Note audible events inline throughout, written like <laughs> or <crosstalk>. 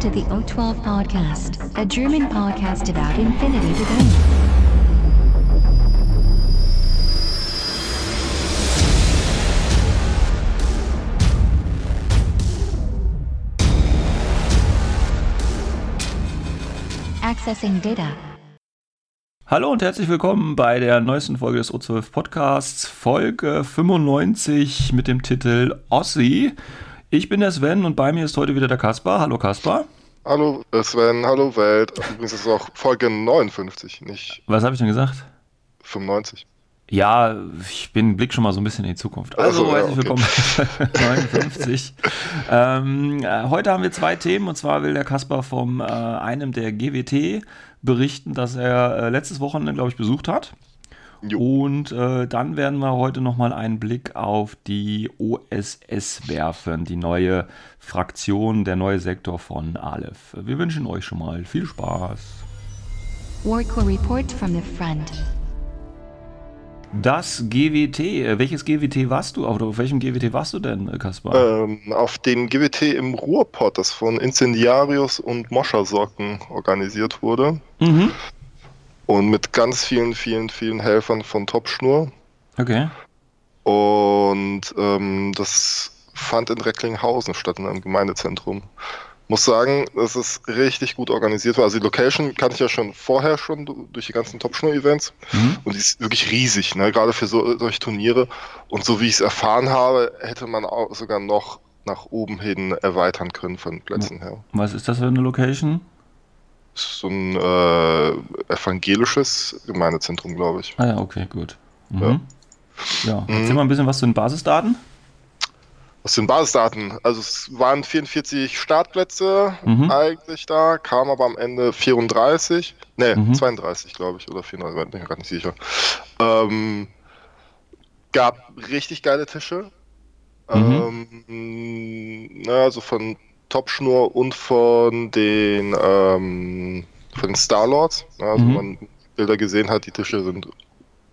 To the O12 Podcast, a German podcast about infinity to go. Accessing data. Hallo und herzlich willkommen bei der neuesten Folge des O12 Podcasts, Folge 95 mit dem Titel Ossi. Ich bin der Sven und bei mir ist heute wieder der Kaspar. Hallo Kaspar. Hallo äh, Sven, hallo Welt. Übrigens ist es auch Folge 59, nicht Was habe ich denn gesagt? 95. Ja, ich bin Blick schon mal so ein bisschen in die Zukunft. Also, Also, ja, herzlich willkommen bei 59. ähm, äh, heute haben wir zwei Themen und zwar will der Kaspar vom äh, einem der GWT berichten, das er äh, letztes Wochenende, glaube ich, besucht hat. Jo. Und äh, dann werden wir heute nochmal einen Blick auf die OSS werfen, die neue Fraktion, der neue Sektor von Aleph. Wir wünschen euch schon mal viel Spaß. Warcore report from the front. Das GWT, äh, welches GWT warst du? Auf, auf welchem GWT warst du denn, äh, Kaspar? Ähm, auf dem GWT im Ruhrpott, das von Incendiarius und Moschersocken organisiert wurde. Mhm. Und mit ganz vielen, vielen, vielen Helfern von Topschnur. Okay. Und ähm, das fand in Recklinghausen statt, in einem Gemeindezentrum. Muss sagen, dass es richtig gut organisiert war. Also die Location kannte ich ja schon vorher schon du- durch die ganzen Top-Schnur-Events. Mhm. Und die ist wirklich riesig, ne? gerade für so, solche Turniere. Und so wie ich es erfahren habe, hätte man auch sogar noch nach oben hin erweitern können von Plätzen her. Was ist das für eine Location? So ein äh, evangelisches Gemeindezentrum, glaube ich. Ah ja, okay, gut. Mhm. Ja, erzähl mal ein bisschen was zu den Basisdaten. Was sind Basisdaten? Also es waren 44 Startplätze Mhm. eigentlich da, kam aber am Ende 34, ne, Mhm. 32 glaube ich, oder 34, bin ich gerade nicht sicher. Ähm, gab richtig geile Tische. Mhm. Ähm, na, also von Topschnur und von den ähm, von den Starlords. Ja, Also Mhm. man Bilder gesehen hat, die Tische sind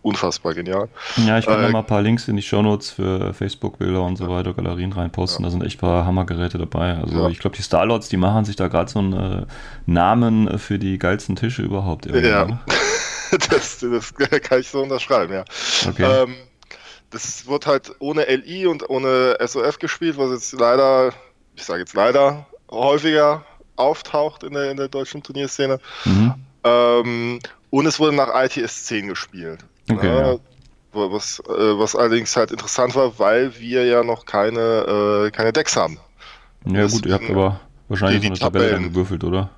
unfassbar genial. Ja, ich werde Äh, mal ein paar Links in die Shownotes für Facebook-Bilder und so weiter, Galerien reinposten. Da sind echt ein paar Hammergeräte dabei. Also Ja. ich glaube, die Starlords, die machen sich da gerade so einen äh, Namen für die geilsten Tische überhaupt. irgendwie, Ja. ne? <laughs> das, das kann ich so unterschreiben, ja. Okay. Ähm, das wird halt ohne LI und ohne SOF gespielt, was jetzt leider, ich sage jetzt leider, häufiger auftaucht in der, in der deutschen Turnierszene. Mhm. Ähm, und es wurde nach ITS 10 gespielt. Okay, Ja, ja. Was, äh, was allerdings halt interessant war, weil wir ja noch keine, äh, keine Decks haben. Ja das gut, ihr habt aber wahrscheinlich die- so die eine Tabelle gewürfelt, oder?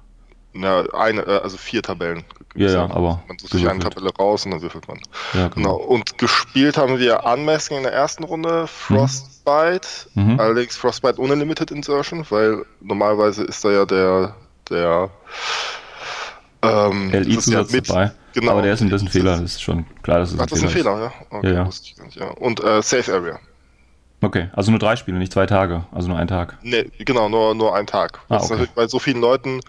Na, eine, äh, also vier Tabellen. Ja, ja, aber Man sucht sich eine. Tabelle raus und dann würfelt man. Ja, Genau, und gespielt haben wir Unmasking in der ersten Runde, Frostbite, Mhm. allerdings Frostbite ohne Limited Insertion, weil normalerweise ist da ja der, der ähm, das ist ja dabei. genau. aber der ist ein bisschen Fehler, das ist schon klar, dass es Ach, das ist ein Fehler, ja? Okay, Ja, ja. ich nicht, ja. Und äh, Safe Area. Okay, also nur drei Spiele, nicht zwei Tage, also nur ein Tag. Nee, genau, nur, nur ein Tag. Ah, okay. natürlich bei so vielen Leuten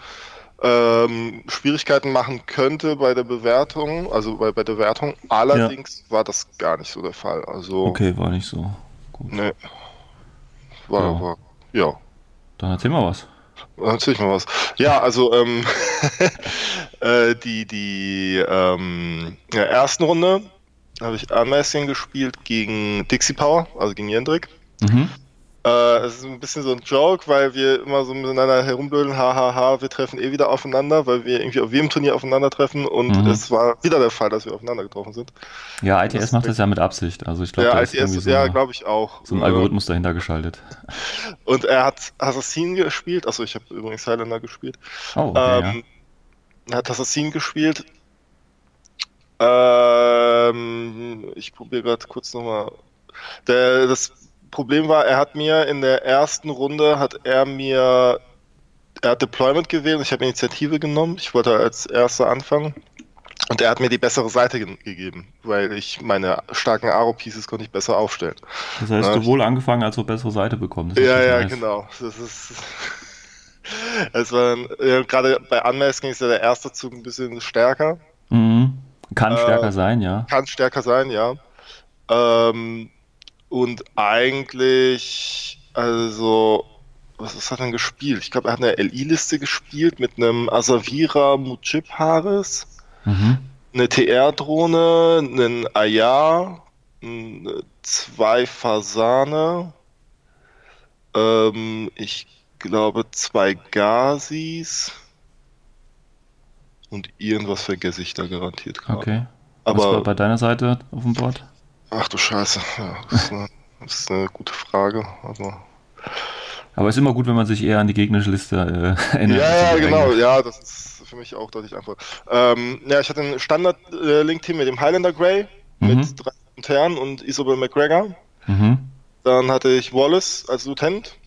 ähm, Schwierigkeiten machen könnte bei der Bewertung, also bei, bei der Wertung. Allerdings war das gar nicht so der Fall. Also, Okay, war nicht so gut. nee. War, Ja. war, ja. Dann erzähl mal was. Natürlich mal was. Ja, also ähm, <laughs> äh, die, die ähm, in der ersten Runde habe ich Unmasking gespielt gegen Dixie Power, also gegen Jendrik. Mhm. Äh, es ist ein bisschen so ein Joke, weil wir immer so miteinander herumblödeln, hahaha, wir treffen eh wieder aufeinander, weil wir irgendwie auf jedem Turnier aufeinandertreffen und Mhm. es war wieder der Fall, dass wir aufeinander getroffen sind. Ja, ITS Das- macht das ja mit Absicht. Also ich glaube, ja, da ist ITS, so, ja, glaube ich auch. so ein Algorithmus dahinter geschaltet. <laughs> Und er hat Assassin gespielt, achso, ich habe übrigens Highlander gespielt. Oh, okay, ähm, Er hat Assassin gespielt. Ähm, ich probiere gerade kurz nochmal. Das Problem war, er hat mir in der ersten Runde hat er mir er hat Deployment gewählt und ich habe Initiative genommen. Ich wollte als erster anfangen. Und er hat mir die bessere Seite ge gegeben, weil ich meine starken Aro-Pieces konnte ich besser aufstellen. Das heißt, Ja, sowohl angefangen als auch bessere Seite bekommen. Ja, ja, nice. genau. Das ist. <laughs> Es war ja, gerade bei Unmasking ist ja der erste Zug ein bisschen stärker. Mhm. Kann Äh, stärker sein, ja. Kann stärker sein, ja. Ähm, und eigentlich, also was ist er denn gespielt? Ich glaube, er hat eine LI-Liste gespielt mit einem Asavira Mujib Haris, Mhm. eine TR-Drohne, einen Ayar, zwei Fasane, ähm, ich glaube zwei Gazis und irgendwas vergesse ich da garantiert gerade. Okay. Was war Aber bei deiner Seite auf dem Board? Ach du Scheiße, ja, das, ist eine, das ist eine gute Frage. Aber Aber es ist immer gut, wenn man sich eher an die gegnerische Liste äh, <laughs> erinnert. ja, ja, genau, ja, das ist für mich auch deutlich einfacher. Ähm, ja, ich hatte ein Standard-Link-Team mit dem Highlander Grey, Mhm. mit drei Internen und Isabel McGregor. Mhm. Dann hatte ich Wallace als Lieutenant,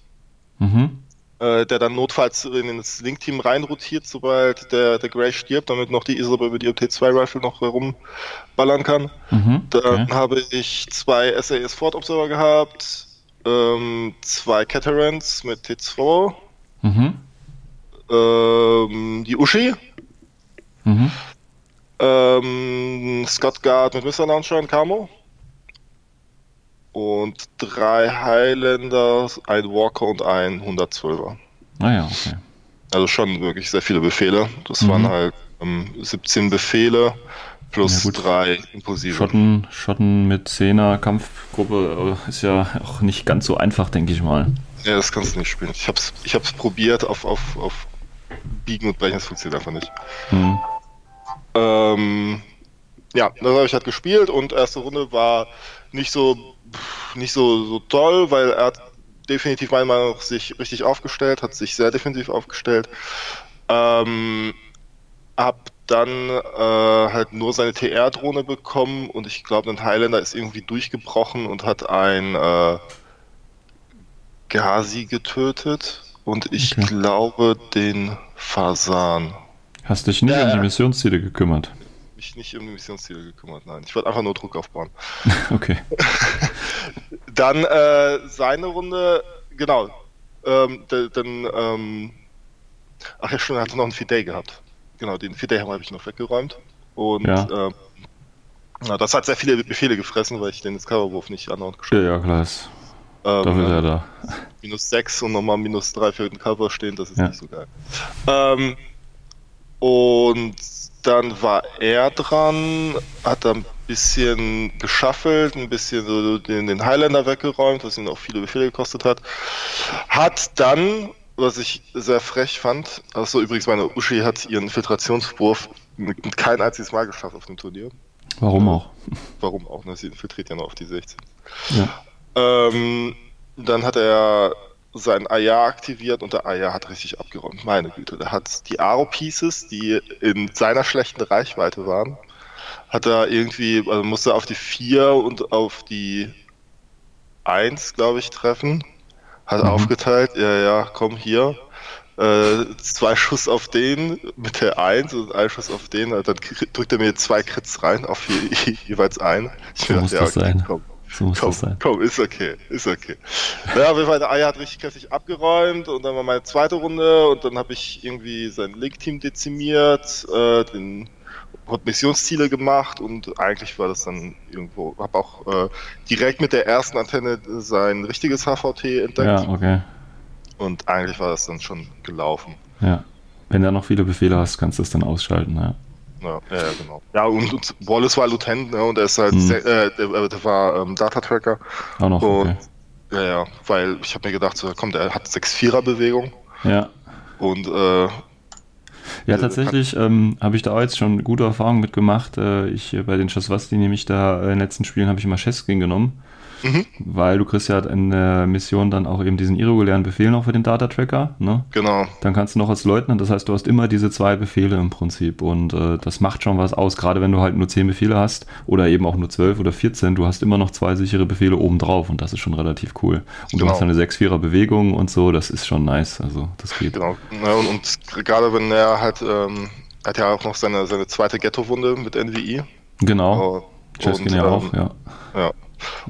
Mhm. Äh, der dann notfalls in das Link-Team reinrotiert, sobald der, der Grey stirbt, damit noch die Isabel mit ihrem T2-Rifle noch herumballern kann. Mhm. Dann Okay. habe ich zwei SAS Ford Observer gehabt, ähm, zwei Catarans mit T2, Mhm. ähm, die Uschi, Mhm. ähm, Scott Guard mit Mr. Launcher und Camo und drei Highlanders, ein Walker und ein 112er. Naja, Ah okay. Also schon wirklich sehr viele Befehle. Das Mhm. waren halt ähm, 17 Befehle plus Ja, drei impulsive. Schotten, Schotten mit 10er Kampfgruppe äh, ist ja auch nicht ganz so einfach, denke ich mal. Ja, das kannst du nicht spielen. Ich hab's, ich hab's probiert auf, auf, auf Biegen und Brechen, das funktioniert einfach nicht. Mhm. Ähm, ja, das habe ich halt gespielt und erste Runde war nicht so nicht so, so toll, weil er hat definitiv meiner Meinung nach sich richtig aufgestellt, hat sich sehr defensiv aufgestellt. Ähm, hab dann äh, halt nur seine TR-Drohne bekommen und ich glaube, ein Highlander ist irgendwie durchgebrochen und hat ein äh, Gazi getötet und ich Okay. glaube den Fasan. Hast dich nicht Ja, um die. Missionsziele gekümmert. Mich nicht um die Missionsziele gekümmert, nein. Ich wollte einfach nur Druck aufbauen. <laughs> Okay. <laughs> Dann äh, seine Runde, genau. Ähm, dann, ähm, ach ja, stimmt, er hatte noch einen Fidei gehabt. Genau, den Fidei habe ich noch weggeräumt. Und Ja. ähm, na, das hat sehr viele Befehle gefressen, weil ich den Discoverwurf nicht andauernd Ja, geschossen ja, klar. Ist, habe. dafür ist er Ähm, da. <laughs> minus 6 und nochmal minus 3 für den Cover stehen, das ist Ja. nicht so geil. Ähm, und dann war er dran, hat dann ein bisschen geschaffelt, ein bisschen so den, den Highlander weggeräumt, was ihn auch viele Befehle gekostet hat. Hat dann, was ich sehr frech fand, also übrigens meine Uschi hat ihren Filtrationswurf kein einziges Mal geschafft auf dem Turnier. Warum auch? Warum auch? Ne? Sie infiltriert ja nur auf die 16. Ja. Ähm, dann hat er sein Aya aktiviert und der Aya hat richtig abgeräumt. Meine Güte, der hat die Aro-Pieces, die in seiner schlechten Reichweite waren, hat er irgendwie, also musste auf die 4 und auf die 1, glaube ich, treffen. Hat Mhm. aufgeteilt, ja, ja, komm hier. Äh, zwei Schuss auf den mit der 1 und ein Schuss auf den. Dann drückt er mir zwei Crits rein, auf je, <laughs> jeweils ein. Ich So mir muss dachte, das sein. komm, So muss Komm, das sein. komm, ist okay, ist okay. Ja, auf jeden Fall, der Eier hat richtig kräftig abgeräumt und dann war meine zweite Runde und dann habe ich irgendwie sein Link-Team dezimiert, äh, den hab Missionsziele gemacht und eigentlich war das dann irgendwo, habe auch äh, direkt mit der ersten Antenne sein richtiges HVT entdeckt Ja, okay. und eigentlich war das dann schon gelaufen. Ja. Wenn du noch viele Befehle hast, kannst du es dann ausschalten, ja. Ja, ja, genau. Ja, und, und Wallace war Lieutenant ne, und er ist halt, Hm. sehr, äh, der, der war ähm, Data-Tracker. Auch noch, Und, okay. ja, ja, weil ich habe mir gedacht, so, komm, der hat 6-4er-Bewegung Ja. und äh, Ja, tatsächlich ähm, habe ich da auch jetzt schon gute Erfahrungen mitgemacht. Äh, ich äh, bei den Chaswasti nämlich da äh, in den letzten Spielen habe ich immer Cheskin genommen, Mhm. weil du kriegst ja in der Mission dann auch eben diesen irregulären Befehl noch für den Data Tracker, ne? genau. Dann kannst du noch als Leutnant, das heißt, du hast immer diese zwei Befehle im Prinzip und äh, das macht schon was aus, gerade wenn du halt nur 10 Befehle hast oder eben auch nur 12 oder 14, du hast immer noch zwei sichere Befehle obendrauf und das ist schon relativ cool. Und du Genau. hast dann eine 6-4er Bewegung und so, das ist schon nice, also das geht. Genau. Ja, und, und gerade wenn er halt, ähm, er hat ja auch noch seine, seine zweite Ghetto-Wunde mit NVI. Genau, Oh, Cheskin ja ähm, auch, ja.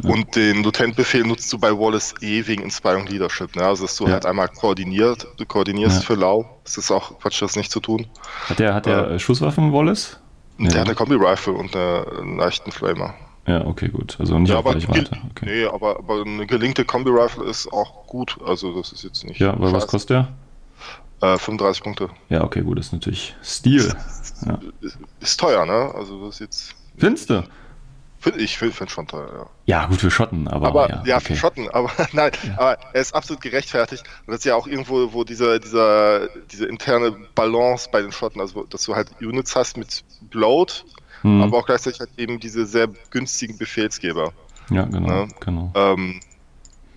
Ja. Und den Lieutenant-Befehl nutzt du bei Wallace eh wegen Inspiring Leadership. Ne? Also, dass du Ja. halt einmal koordiniert, du koordinierst Ja. für Lau. Es ist auch Quatsch, das nicht zu tun. Hat der, hat der äh, Schusswaffen, Wallace? Der hat eine Kombi-Rifle und eine, einen leichten Flamer. Ja, okay, gut. Also nicht Ja, aber, Reichweite. Okay. nee, aber, aber eine gelinkte Kombi-Rifle ist auch gut. Also das ist jetzt nicht. Ja, aber was kostet der? Äh, 35 Punkte. Ja, okay, gut, das ist natürlich Stil. <laughs> Ja. Ist, ist teuer, ne? Also das ist jetzt. Findest du? Find, ich finde find schon teuer, ja. Ja, gut für Schotten, aber, Aber ja, ja, okay. für Schotten, aber <laughs> nein, aber er ist absolut gerechtfertigt. Und das ist ja auch irgendwo, wo dieser, dieser, diese interne Balance bei den Schotten, also dass du halt Units hast mit Bloat, Hm. aber auch gleichzeitig halt eben diese sehr günstigen Befehlsgeber. ja, genau, Ja. genau. Ähm,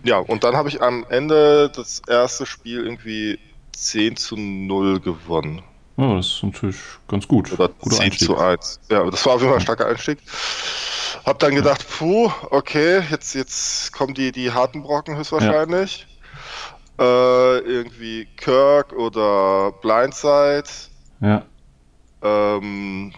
ja, und dann habe ich am Ende das erste Spiel irgendwie 10 zu 0 gewonnen. Ja, das ist natürlich ganz gut. Oder Guter 10 Einstieg. zu 1. Ja, das war auf jeden Fall ein starker Einstieg. Hab dann gedacht, puh, okay, jetzt, jetzt kommen die, die harten Brocken höchstwahrscheinlich. Äh, irgendwie Kirk oder Blindside. Ja, Ähm,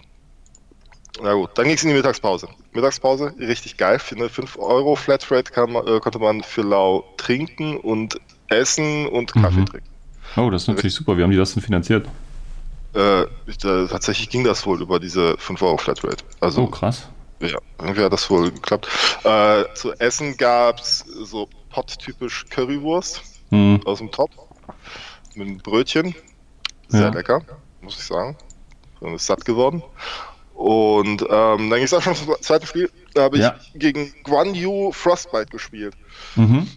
na gut, dann ging es in die Mittagspause. Mittagspause, richtig geil. Für eine 5 Euro Flatrate kann man, äh, konnte man für lau trinken und essen und Kaffee Mhm. trinken. oh, das ist natürlich super. Wie haben die das denn finanziert? Äh, ich, äh, tatsächlich ging das wohl über diese 5 Euro Flatrate. Also Oh, krass. Ja, irgendwie hat das wohl geklappt. Äh, zu essen gab's so Pott-typisch Currywurst Hm. aus dem Topf mit einem Brötchen. Sehr Ja. lecker, muss ich sagen. Bin satt geworden. Und ähm, dann ging <laughs> es auch schon zum zweiten Spiel. Da habe ich Ja. gegen Guan Yu Frostbite gespielt. Mhm.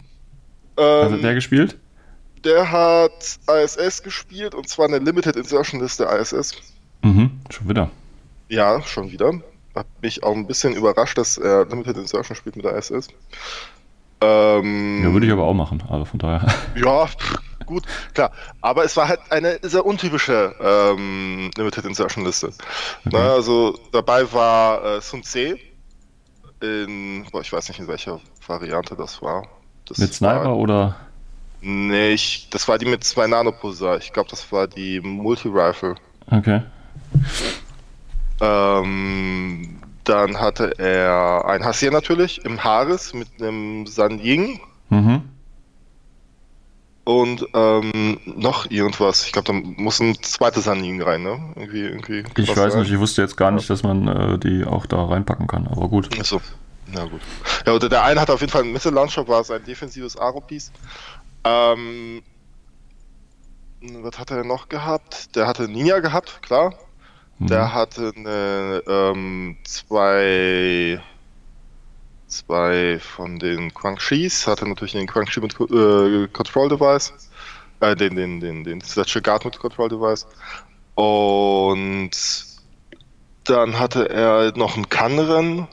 Ähm, hat der gespielt? der hat ISS gespielt und zwar eine Limited Insertion Liste ISS. Mhm. Schon wieder. Ja, schon wieder. Hab mich auch ein bisschen überrascht, dass er Limited Insertion spielt mit der ISS. Ähm, Ja, würde ich aber auch machen. Aber von daher. <laughs> Ja, gut, klar. Aber es war halt eine sehr untypische ähm, Limited Insertion Liste. Okay. Na, also dabei war äh, Sun Tse in, boah, ich weiß nicht in welcher Variante das war. Das Mit Sniper War, oder? nee, ich, das war die mit zwei Nanopulsar. Ich glaube, das war die Multi-Rifle. Okay. Ähm, dann hatte er ein Hassier natürlich im Haares mit einem San Ying Mhm. und ähm, noch irgendwas. Ich glaube, da muss ein zweites San Ying rein, ne? Irgendwie, irgendwie. Ich weiß rein. nicht, ich wusste jetzt gar nicht, dass man äh, die auch da reinpacken kann, aber gut. Achso, na gut. Ja, oder der eine hat auf jeden Fall einen Missile Launcher, war sein defensives Aro-Piece. Ähm, was hat er denn noch gehabt? Der hatte Ninja gehabt, klar. Mhm. Der hatte eine, ähm, zwei, zwei von den Quang-Shis, hatte natürlich den Quang-Shi mit äh, Control Device, äh, den, den, den, den Satchel Guard mit Control Device. Und dann hatte er noch einen Kanren.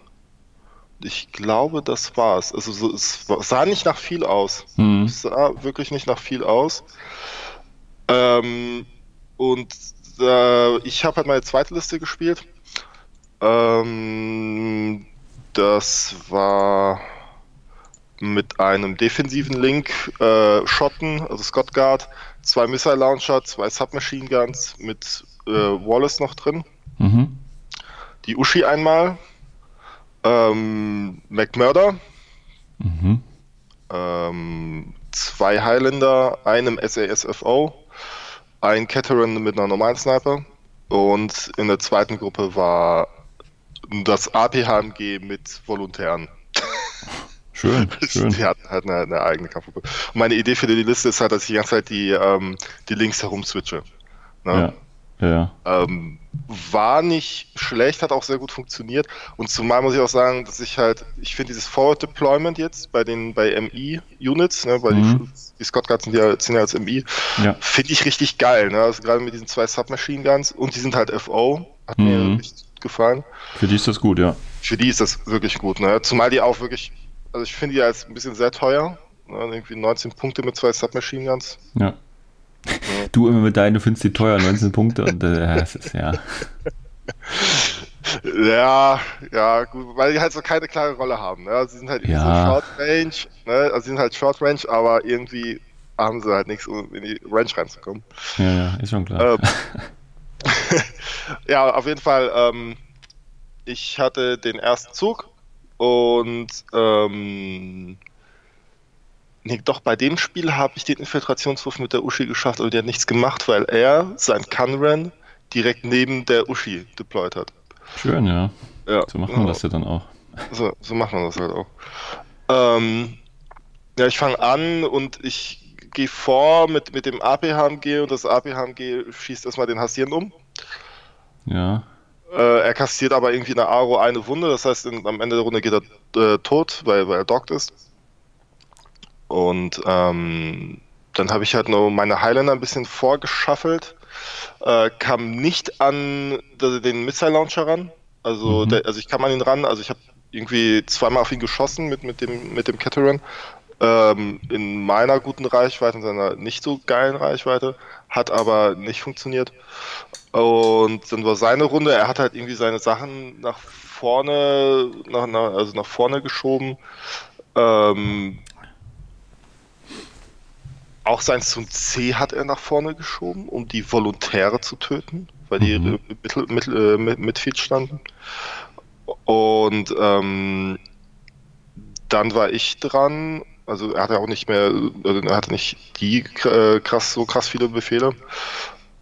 Ich glaube, das war's. Also so, es sah nicht nach viel aus. Mhm. Es sah wirklich nicht nach viel aus. Ähm, und äh, ich habe halt meine zweite Liste gespielt. Ähm, das war mit einem defensiven Link äh, Schotten, also Scott Guard, zwei Missile Launcher, zwei Submachine Guns mit äh, Wallace noch drin, Mhm. die Ushi einmal, ähm, McMurder, Mhm. ähm, zwei Highlander, einem SASFO, ein Cateran mit einer normalen Sniper und in der zweiten Gruppe war das APHMG mit Volontären. Schön, <laughs> schön. Die hatten halt eine, eine eigene Kampfgruppe. Und meine Idee für die Liste ist halt, dass ich die ganze Zeit die, ähm, die Links herum switche. Ne? Ja. Ja. Ähm, war nicht schlecht, hat auch sehr gut funktioniert. Und zumal muss ich auch sagen, dass ich halt, ich finde dieses Forward Deployment jetzt bei den bei MI-Units, ne, weil Mhm. die, die Scott Guards sind ja, sind ja als MI, Ja. finde ich richtig geil. Ne? Also gerade mit diesen zwei Submachine Guns und die sind halt FO, hat mir Mhm. richtig gut gefallen. Für die ist das gut, ja. Für die ist das wirklich gut. Ne? Zumal die auch wirklich, also ich finde die als ein bisschen sehr teuer. Ne? Irgendwie 19 Punkte mit zwei Submachine Guns. Ja. Du immer mit deinen, du findest die teuer, 19 Punkte und äh, das ist ja. Ja, ja, gut, weil die halt so keine klare Rolle haben. Ne? Also sie sind halt irgendwie Ja. so Short Range, ne? also sie sind halt Short Range, aber irgendwie haben sie halt nichts, um in die Range reinzukommen. Ja, ja, ist schon klar. Ähm, <laughs> ja, auf jeden Fall, ähm, ich hatte den ersten Zug und ähm, nee, doch bei dem Spiel habe ich den Infiltrationswurf mit der Uschi geschafft, aber der hat nichts gemacht, weil er sein Kanran direkt neben der Uschi deployed hat. Schön, ja. Ja. So macht man das ja dann auch. So, so macht man das halt auch. Ähm, ja, ich fange an und ich gehe vor mit, mit dem AP-HMG und das AP-HMG schießt erstmal den Hassieren um. Ja. Äh, er kassiert aber irgendwie in der Aro eine Wunde, das heißt, in, am Ende der Runde geht er äh, tot, weil, weil er dockt ist. Und ähm, dann habe ich halt nur meine Highlander ein bisschen vorgeschaffelt, äh, kam nicht an den Missile Launcher ran. Also, mhm. der, also ich kam an ihn ran, also ich habe irgendwie zweimal auf ihn geschossen mit, mit dem, mit dem Cateran. Ähm, in meiner guten Reichweite, in seiner nicht so geilen Reichweite, hat aber nicht funktioniert. Und dann war seine Runde, er hat halt irgendwie seine Sachen nach vorne, nach, nach, also nach vorne geschoben. Ähm, auch sein zum C hat er nach vorne geschoben, um die Volontäre zu töten, weil die mhm. Mittel, Mittel, äh, Midfield standen. Und ähm, dann war ich dran. Also er hatte auch nicht mehr, also er hatte nicht die äh, krass, so krass viele Befehle.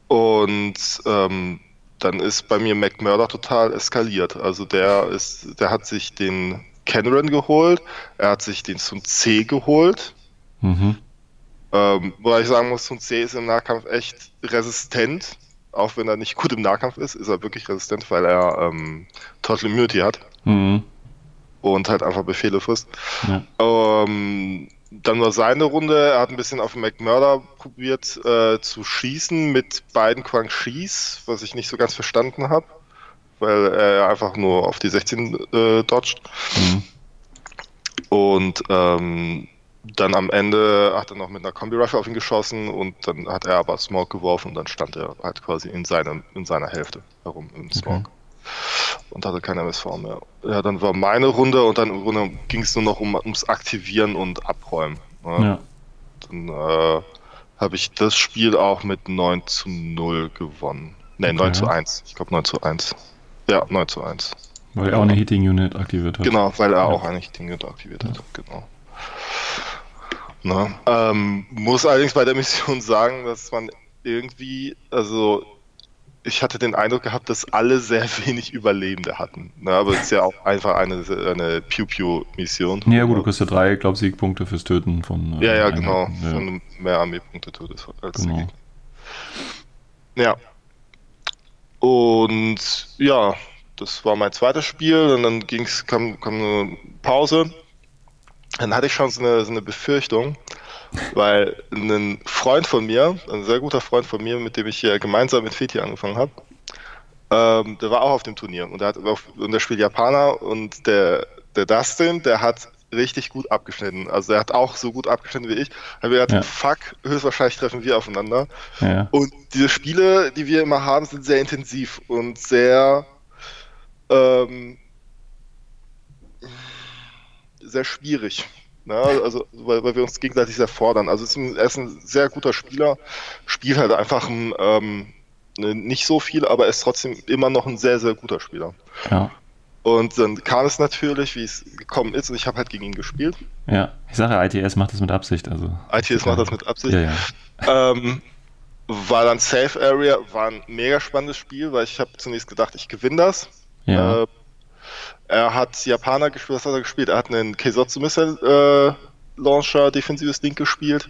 Und ähm, dann ist bei mir McMurder total eskaliert. Also der ist, der hat sich den Cameron geholt, er hat sich den zum C geholt. Mhm. Ähm, wobei ich sagen muss, Sun C ist im Nahkampf echt resistent. Auch wenn er nicht gut im Nahkampf ist, ist er wirklich resistent, weil er ähm, Total Immunity hat. Mhm. Und halt einfach Befehle frisst. Ja. Ähm, dann war seine Runde, er hat ein bisschen auf McMurder probiert äh, zu schießen mit beiden Quang Shis, was ich nicht so ganz verstanden habe, weil er einfach nur auf die 16 äh, dodgt. Mhm. Und ähm, dann am Ende hat er noch mit einer Kombi-Rifle auf ihn geschossen und dann hat er aber Smoke geworfen und dann stand er halt quasi in, seinem, in seiner Hälfte herum im Smoke. Okay. Und hatte keine MSV mehr. Ja, dann war meine Runde und dann ging es nur noch um, ums Aktivieren und Abräumen. Ne? Ja. Dann äh, habe ich das Spiel auch mit 9 zu 0 gewonnen. Ne, okay. 9 zu 1. Ich glaube 9 zu 1. Ja, 9 zu 1. Weil er auch eine Heating Unit aktiviert hat. Genau, weil er ja. auch eine Heating Unit aktiviert hat. Genau. Ne? Ähm, muss allerdings bei der Mission <laughs> sagen, dass man irgendwie, also ich hatte den Eindruck gehabt, dass alle sehr <laughs> wenig Überlebende hatten. Ne? Aber es ist ja auch einfach eine, eine Pew-Pew-Mission. Ja, gut, du kriegst ja drei, glaube ich, Siegpunkte fürs Töten von. Äh, ja, ja, genau. Ja. Von mehr Armeepunkte tötest als genau. Gegner. Ja. Und ja, das war mein zweites Spiel und dann ging's, kam, kam eine Pause dann hatte ich schon so eine, so eine Befürchtung, weil ein Freund von mir, ein sehr guter Freund von mir, mit dem ich hier gemeinsam mit Feti angefangen habe, ähm, der war auch auf dem Turnier und der, hat auf, und der spielt Japaner und der, der Dustin, der hat richtig gut abgeschnitten. Also er hat auch so gut abgeschnitten wie ich. Haben wir gedacht, ja. fuck, höchstwahrscheinlich treffen wir aufeinander. Ja. Und diese Spiele, die wir immer haben, sind sehr intensiv und sehr ähm, sehr schwierig. Ne? Also, weil, weil wir uns gegenseitig sehr fordern. Also, ist ein, er ist ein sehr guter Spieler, spielt halt einfach ein, ähm, ne, nicht so viel, aber er ist trotzdem immer noch ein sehr, sehr guter Spieler. Ja. Und dann kam es natürlich, wie es gekommen ist, und ich habe halt gegen ihn gespielt. Ja, ich sage, ITS macht das mit Absicht. Also. ITS macht das mit Absicht. Ja, ja. Ähm, war dann Safe Area, war ein mega spannendes Spiel, weil ich habe zunächst gedacht, ich gewinne das. Ja. Äh, er hat Japaner gespielt, was hat er gespielt? Er hat einen Keisotsu Missile äh, Launcher, defensives Ding gespielt.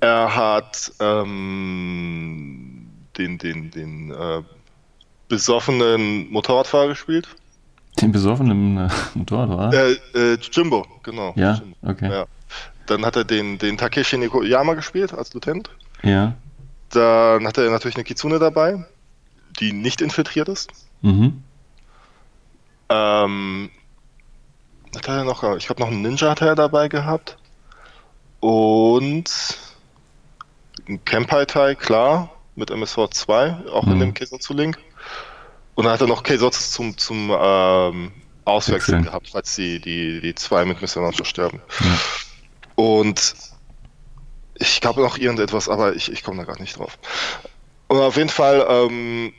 Er hat ähm, den, den, den äh, besoffenen Motorradfahrer gespielt. Den besoffenen äh, <laughs> Motorradfahrer? Äh, äh, Jimbo, genau. Ja, Jimbo. okay. Ja. Dann hat er den, den Takeshi Nikoyama gespielt als Lieutenant. Ja. Dann hat er natürlich eine Kitsune dabei, die nicht infiltriert ist. Mhm. Ähm, hat er noch, ich glaube noch einen Ninja hat er dabei gehabt. Und ein Kempai-Tai, klar, mit MSV 2, auch mhm. in dem Keisotsu Link. Und dann hat er noch Keisotsu zum, zum ähm, Auswechseln okay. gehabt, falls die, die, die zwei mit Mr. Launcher sterben. Ja. Und ich glaube noch irgendetwas, aber ich, ich komme da gar nicht drauf. Und auf jeden Fall ähm,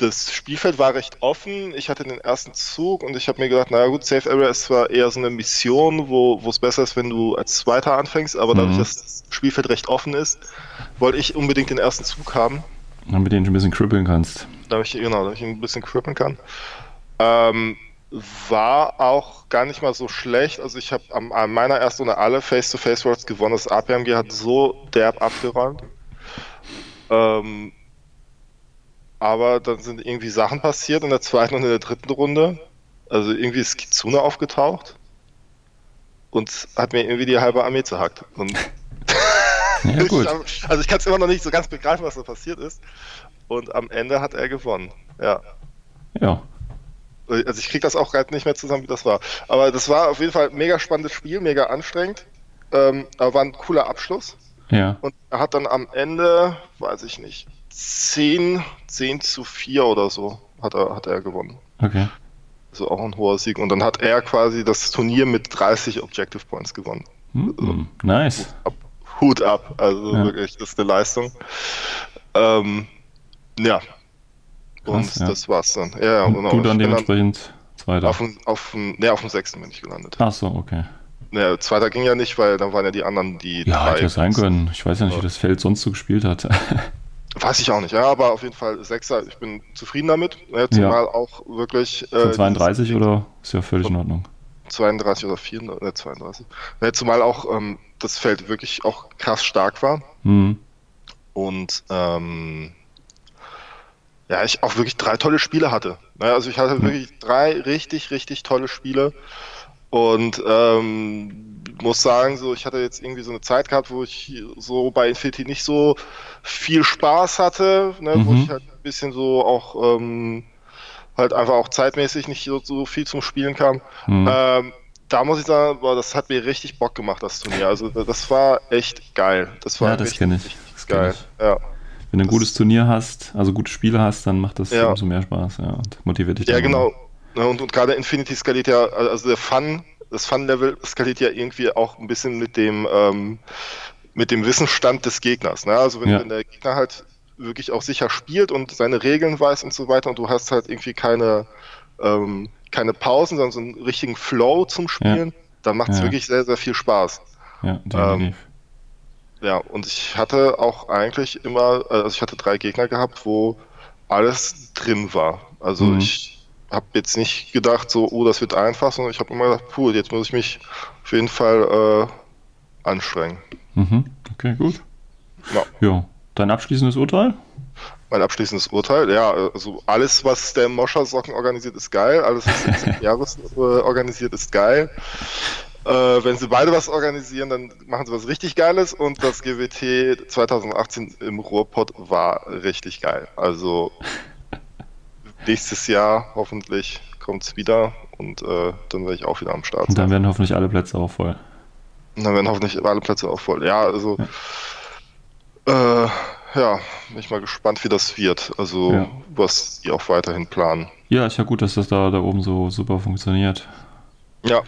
das Spielfeld war recht offen. Ich hatte den ersten Zug und ich habe mir gedacht, naja gut, Safe Area ist zwar eher so eine Mission, wo es besser ist, wenn du als Zweiter anfängst, aber mhm. dadurch, dass das Spielfeld recht offen ist, wollte ich unbedingt den ersten Zug haben. Damit du ihn ein bisschen kribbeln kannst. Damit ich, genau, damit ich ihn ein bisschen kribbeln kann. Ähm, war auch gar nicht mal so schlecht. Also ich habe an meiner ersten Runde alle Face-to-Face-Worlds gewonnen. Das APMG hat so derb abgeräumt. Ähm, aber dann sind irgendwie Sachen passiert in der zweiten und in der dritten Runde. Also irgendwie ist Kitsune aufgetaucht und hat mir irgendwie die halbe Armee zerhackt. Und <laughs> ja, <laughs> gut. also ich kann es immer noch nicht so ganz begreifen, was da passiert ist. Und am Ende hat er gewonnen. Ja. Ja. Also ich kriege das auch gerade nicht mehr zusammen, wie das war. Aber das war auf jeden Fall ein mega spannendes Spiel, mega anstrengend. Ähm, aber war ein cooler Abschluss. Ja. Und er hat dann am Ende, weiß ich nicht, 10, 10 zu 4 oder so hat er, hat er gewonnen. Okay. Also auch ein hoher Sieg. Und dann hat er quasi das Turnier mit 30 Objective Points gewonnen. Mm, also, nice. Hut ab. Hut ab. Also ja. wirklich, das ist eine Leistung. Ähm, ja. Und Krass, ja. das war's dann. Ja, und genau. du dann dementsprechend zweiter. Auf dem, auf dem, nee, auf dem sechsten bin ich gelandet. Ach so, okay. Naja, zweiter ging ja nicht, weil dann waren ja die anderen, die. Ja, hätte ja sein können. Ich weiß ja nicht, wie das Feld sonst so gespielt hat. <laughs> Weiß ich auch nicht, ja, aber auf jeden Fall Sechser, ich bin zufrieden damit. Ja, zumal ja. auch wirklich. Äh, 32 oder ist ja völlig in Ordnung. 32 oder 34, ne, 32. Ja, zumal auch ähm, das Feld wirklich auch krass stark war. Mhm. Und ähm, ja, ich auch wirklich drei tolle Spiele hatte. Also ich hatte mhm. wirklich drei richtig, richtig tolle Spiele. Und ähm, muss sagen, so ich hatte jetzt irgendwie so eine Zeit gehabt, wo ich so bei Infinity nicht so viel Spaß hatte, ne, mhm. wo ich halt ein bisschen so auch ähm, halt einfach auch zeitmäßig nicht so, so viel zum Spielen kam. Mhm. Ähm, da muss ich sagen, boah, das hat mir richtig Bock gemacht, das Turnier. Also das war echt geil. Das war ja, das kenne ich. Das geil. Ich. Ja. Wenn du ein gutes Turnier hast, also gute Spiele hast, dann macht das ja. umso mehr Spaß, ja, und motiviert dich. Ja, genau. Und, und gerade Infinity skaliert ja, also der Fun das Fun-Level skaliert ja irgendwie auch ein bisschen mit dem, ähm, mit dem Wissensstand des Gegners. Ne? Also wenn, ja. wenn der Gegner halt wirklich auch sicher spielt und seine Regeln weiß und so weiter und du hast halt irgendwie keine, ähm, keine Pausen, sondern so einen richtigen Flow zum Spielen, ja. dann macht es ja. wirklich sehr, sehr viel Spaß. Ja, definitiv. Ähm, ja, und ich hatte auch eigentlich immer, also ich hatte drei Gegner gehabt, wo alles drin war. Also mhm. ich habe jetzt nicht gedacht, so, oh, das wird einfach, sondern ich habe immer gedacht, puh, jetzt muss ich mich auf jeden Fall äh, anstrengen. Mhm. Okay, gut. Ja. ja. Dein abschließendes Urteil? Mein abschließendes Urteil, ja, also alles, was der Moscher-Socken organisiert, ist geil. Alles, was der <laughs> Jahres äh, organisiert, ist geil. Äh, wenn sie beide was organisieren, dann machen sie was richtig Geiles und das GWT 2018 im Ruhrpott war richtig geil. Also nächstes Jahr hoffentlich kommt es wieder und äh, dann werde ich auch wieder am Start sein. Und dann werden hoffentlich alle Plätze auch voll. Und dann werden hoffentlich alle Plätze auch voll. Ja, also ja, äh, ja bin ich mal gespannt, wie das wird. Also ja. was die auch weiterhin planen. Ja, ist ja gut, dass das da, da oben so super funktioniert. Ja.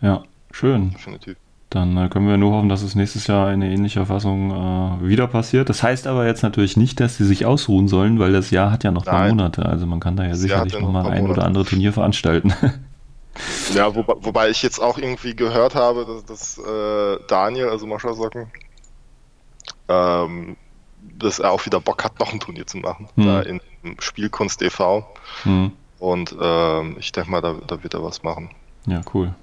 Ja, schön. Definitiv. Dann äh, können wir nur hoffen, dass es nächstes Jahr eine ähnliche Fassung äh, wieder passiert. Das heißt aber jetzt natürlich nicht, dass sie sich ausruhen sollen, weil das Jahr hat ja noch ein paar Monate. Also man kann da ja das sicherlich nochmal ein Monate. oder andere Turnier veranstalten. <laughs> Ja, wobei, wobei, ich jetzt auch irgendwie gehört habe, dass, dass äh, Daniel, also Mascha Socken, ähm, dass er auch wieder Bock hat, noch ein Turnier zu machen. Hm. Da in Spielkunst e.V. Hm. Und ähm, ich denke mal, da, da wird er was machen. Ja, cool.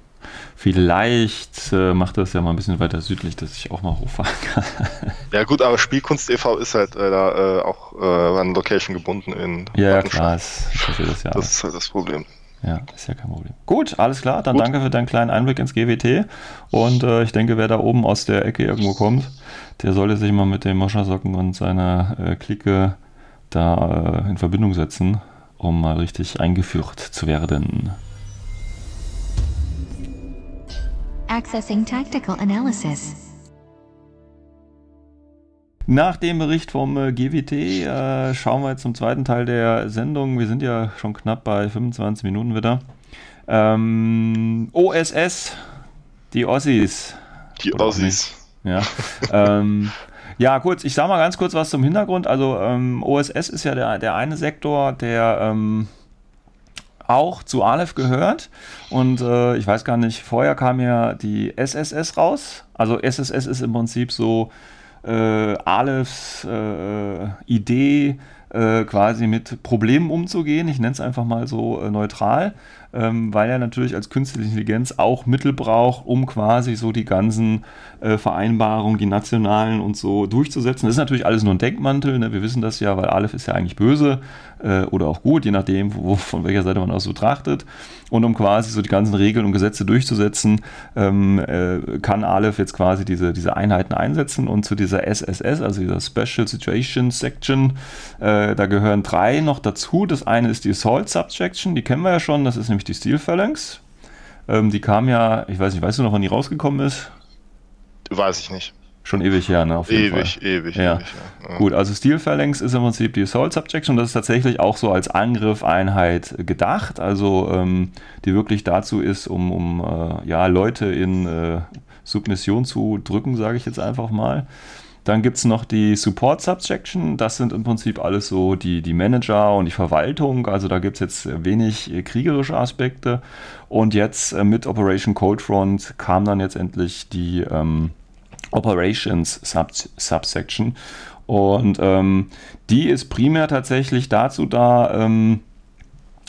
Vielleicht äh, macht das ja mal ein bisschen weiter südlich, dass ich auch mal hochfahren <laughs> kann. ja gut, aber Spielkunst e.V. ist halt äh, da äh, auch äh, an Location gebunden in Ja, ja klar, ist, das ja. Das ist halt das Problem. Ja, ist ja kein Problem. Gut, alles klar, dann Gut. danke für deinen kleinen Einblick ins GWT. Und äh, ich denke, wer da oben aus der Ecke irgendwo kommt, der sollte sich mal mit dem Moschersocken und seiner äh, Clique da in Verbindung setzen, um mal richtig eingeführt zu werden. Accessing Tactical Analysis. Nach dem Bericht vom äh, GWT äh, schauen wir jetzt zum zweiten Teil der Sendung. Wir sind ja schon knapp bei 25 Minuten wieder. Ähm, OSS, die Ossis. Die Ossis. Ja. ähm, ja, kurz, ich sage mal ganz kurz was zum Hintergrund. Also ähm, OSS ist ja der, der eine Sektor, der ähm, auch zu Aleph gehört. Und äh, ich weiß gar nicht, vorher kam ja die SSS raus. Also SSS ist im Prinzip so äh, Alephs äh, Idee, äh, quasi mit Problemen umzugehen. Ich nenne es einfach mal so äh, neutral, ähm, weil er natürlich als künstliche Intelligenz auch Mittel braucht, um quasi so die ganzen äh, Vereinbarungen, die nationalen und so durchzusetzen. Das ist natürlich alles nur ein Denkmantel. Ne? Wir wissen das ja, weil Aleph ist ja eigentlich böse äh, oder auch gut, je nachdem, wo, <laughs> von welcher Seite man aus betrachtet. Und um quasi so die ganzen Regeln und Gesetze durchzusetzen, ähm, äh, kann Aleph jetzt quasi diese, diese Einheiten einsetzen und zu dieser SSS, also dieser Special Situation Section, äh, da gehören drei noch dazu. Das eine ist die Assault Subsection, die kennen wir ja schon, das ist nämlich die Steel Phalanx. Ähm, die kam ja, ich weiß nicht, weißt du noch, wann die rausgekommen ist? Weiß ich nicht. Schon ewig her, ne? Auf jeden ewig, Fall. ewig, ja. ewig. Ja. Gut, also Steel Phalanx ist im Prinzip die Assault Subjection. Das ist tatsächlich auch so als Angriffeinheit gedacht. Also ähm, die wirklich dazu ist, um, um äh, ja, Leute in äh, Submission zu drücken, sage ich jetzt einfach mal. Dann gibt es noch die Support Subsection. Das sind im Prinzip alles so die, die Manager und die Verwaltung. Also da gibt es jetzt wenig kriegerische Aspekte. Und jetzt äh, mit Operation Cold Front kam dann jetzt endlich die ähm, Operations Sub Subsection. Und ähm, die ist primär tatsächlich dazu da, ähm,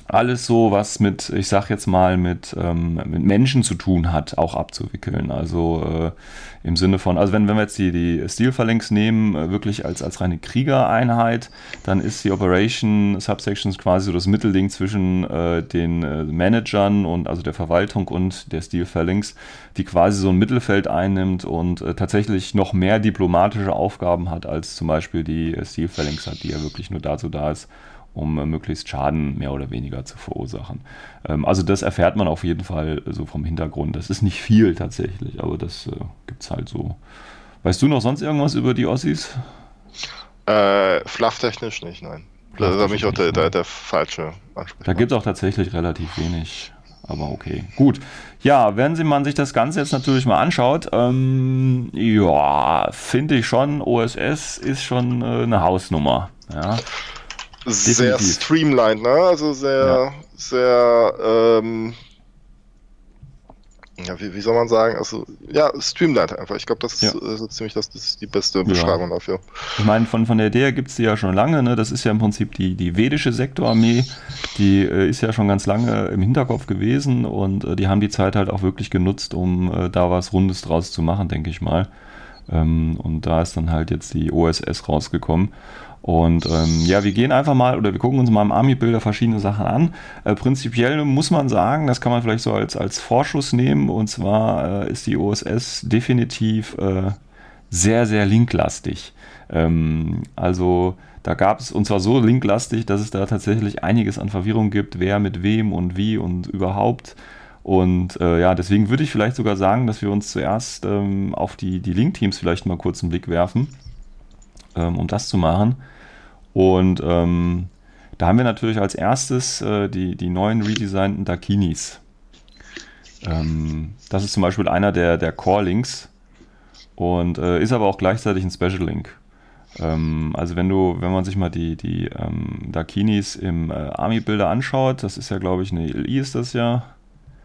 alles so, was mit, ich sag jetzt mal, mit, ähm, mit Menschen zu tun hat, auch abzuwickeln. Also äh, im Sinne von, also wenn, wenn wir jetzt die, die Steel Phalanx nehmen, äh, wirklich als, als reine Kriegereinheit, dann ist die Operation Subsections quasi so das Mittelding zwischen äh, den äh, Managern und also der Verwaltung und der Steel Phalanx, die quasi so ein Mittelfeld einnimmt und äh, tatsächlich noch mehr diplomatische Aufgaben hat, als zum Beispiel die Steel Phalanx hat, die ja wirklich nur dazu da ist, um äh, möglichst Schaden mehr oder weniger zu verursachen. Ähm, also das erfährt man auf jeden Fall so vom Hintergrund. Das ist nicht viel tatsächlich, aber das äh, gibt es halt so. Weißt du noch sonst irgendwas über die Ossis? Äh, flufftechnisch nicht, nein. Da ist mich auch der, der, der falsche Ansprechpartner. Da gibt es auch tatsächlich relativ wenig. Aber okay, gut. Ja, wenn man sich das Ganze jetzt natürlich mal anschaut, ähm, ja, finde ich schon, OSS ist schon äh, eine Hausnummer. Ja sehr Definitiv. streamlined, ne? Also sehr, ja. sehr, ähm, ja, wie, wie, soll man sagen? Also, ja, streamlined einfach. Ich glaube, das ist ja. so ziemlich das, das ist die beste Beschreibung ja. dafür. Ich meine, von, von der Idee gibt es die ja schon lange, ne? Das ist ja im Prinzip die, die vedische Sektorarmee, die äh, ist ja schon ganz lange im Hinterkopf gewesen und äh, die haben die Zeit halt auch wirklich genutzt, um äh, da was Rundes draus zu machen, denke ich mal. Ähm, und da ist dann halt jetzt die OSS rausgekommen. Und ähm, ja, wir gehen einfach mal oder wir gucken uns mal im Army-Bilder verschiedene Sachen an. Äh, prinzipiell muss man sagen, das kann man vielleicht so als, als Vorschuss nehmen. Und zwar äh, ist die OSS definitiv äh, sehr, sehr linklastig. Ähm, also da gab es, und zwar so linklastig, dass es da tatsächlich einiges an Verwirrung gibt, wer mit wem und wie und überhaupt. Und äh, ja, deswegen würde ich vielleicht sogar sagen, dass wir uns zuerst ähm, auf die, die Link-Teams vielleicht mal kurz einen Blick werfen ähm, um das zu machen. Und ähm, da haben wir natürlich als erstes äh, die, die neuen redesignten Dakinis. Ähm, das ist zum Beispiel einer der, der Core-Links und äh, ist aber auch gleichzeitig ein Special-Link. Ähm, also wenn du, wenn man sich mal die, die ähm, Dakinis im äh, Army-Bilder anschaut, das ist ja glaube ich eine LI ist das ja.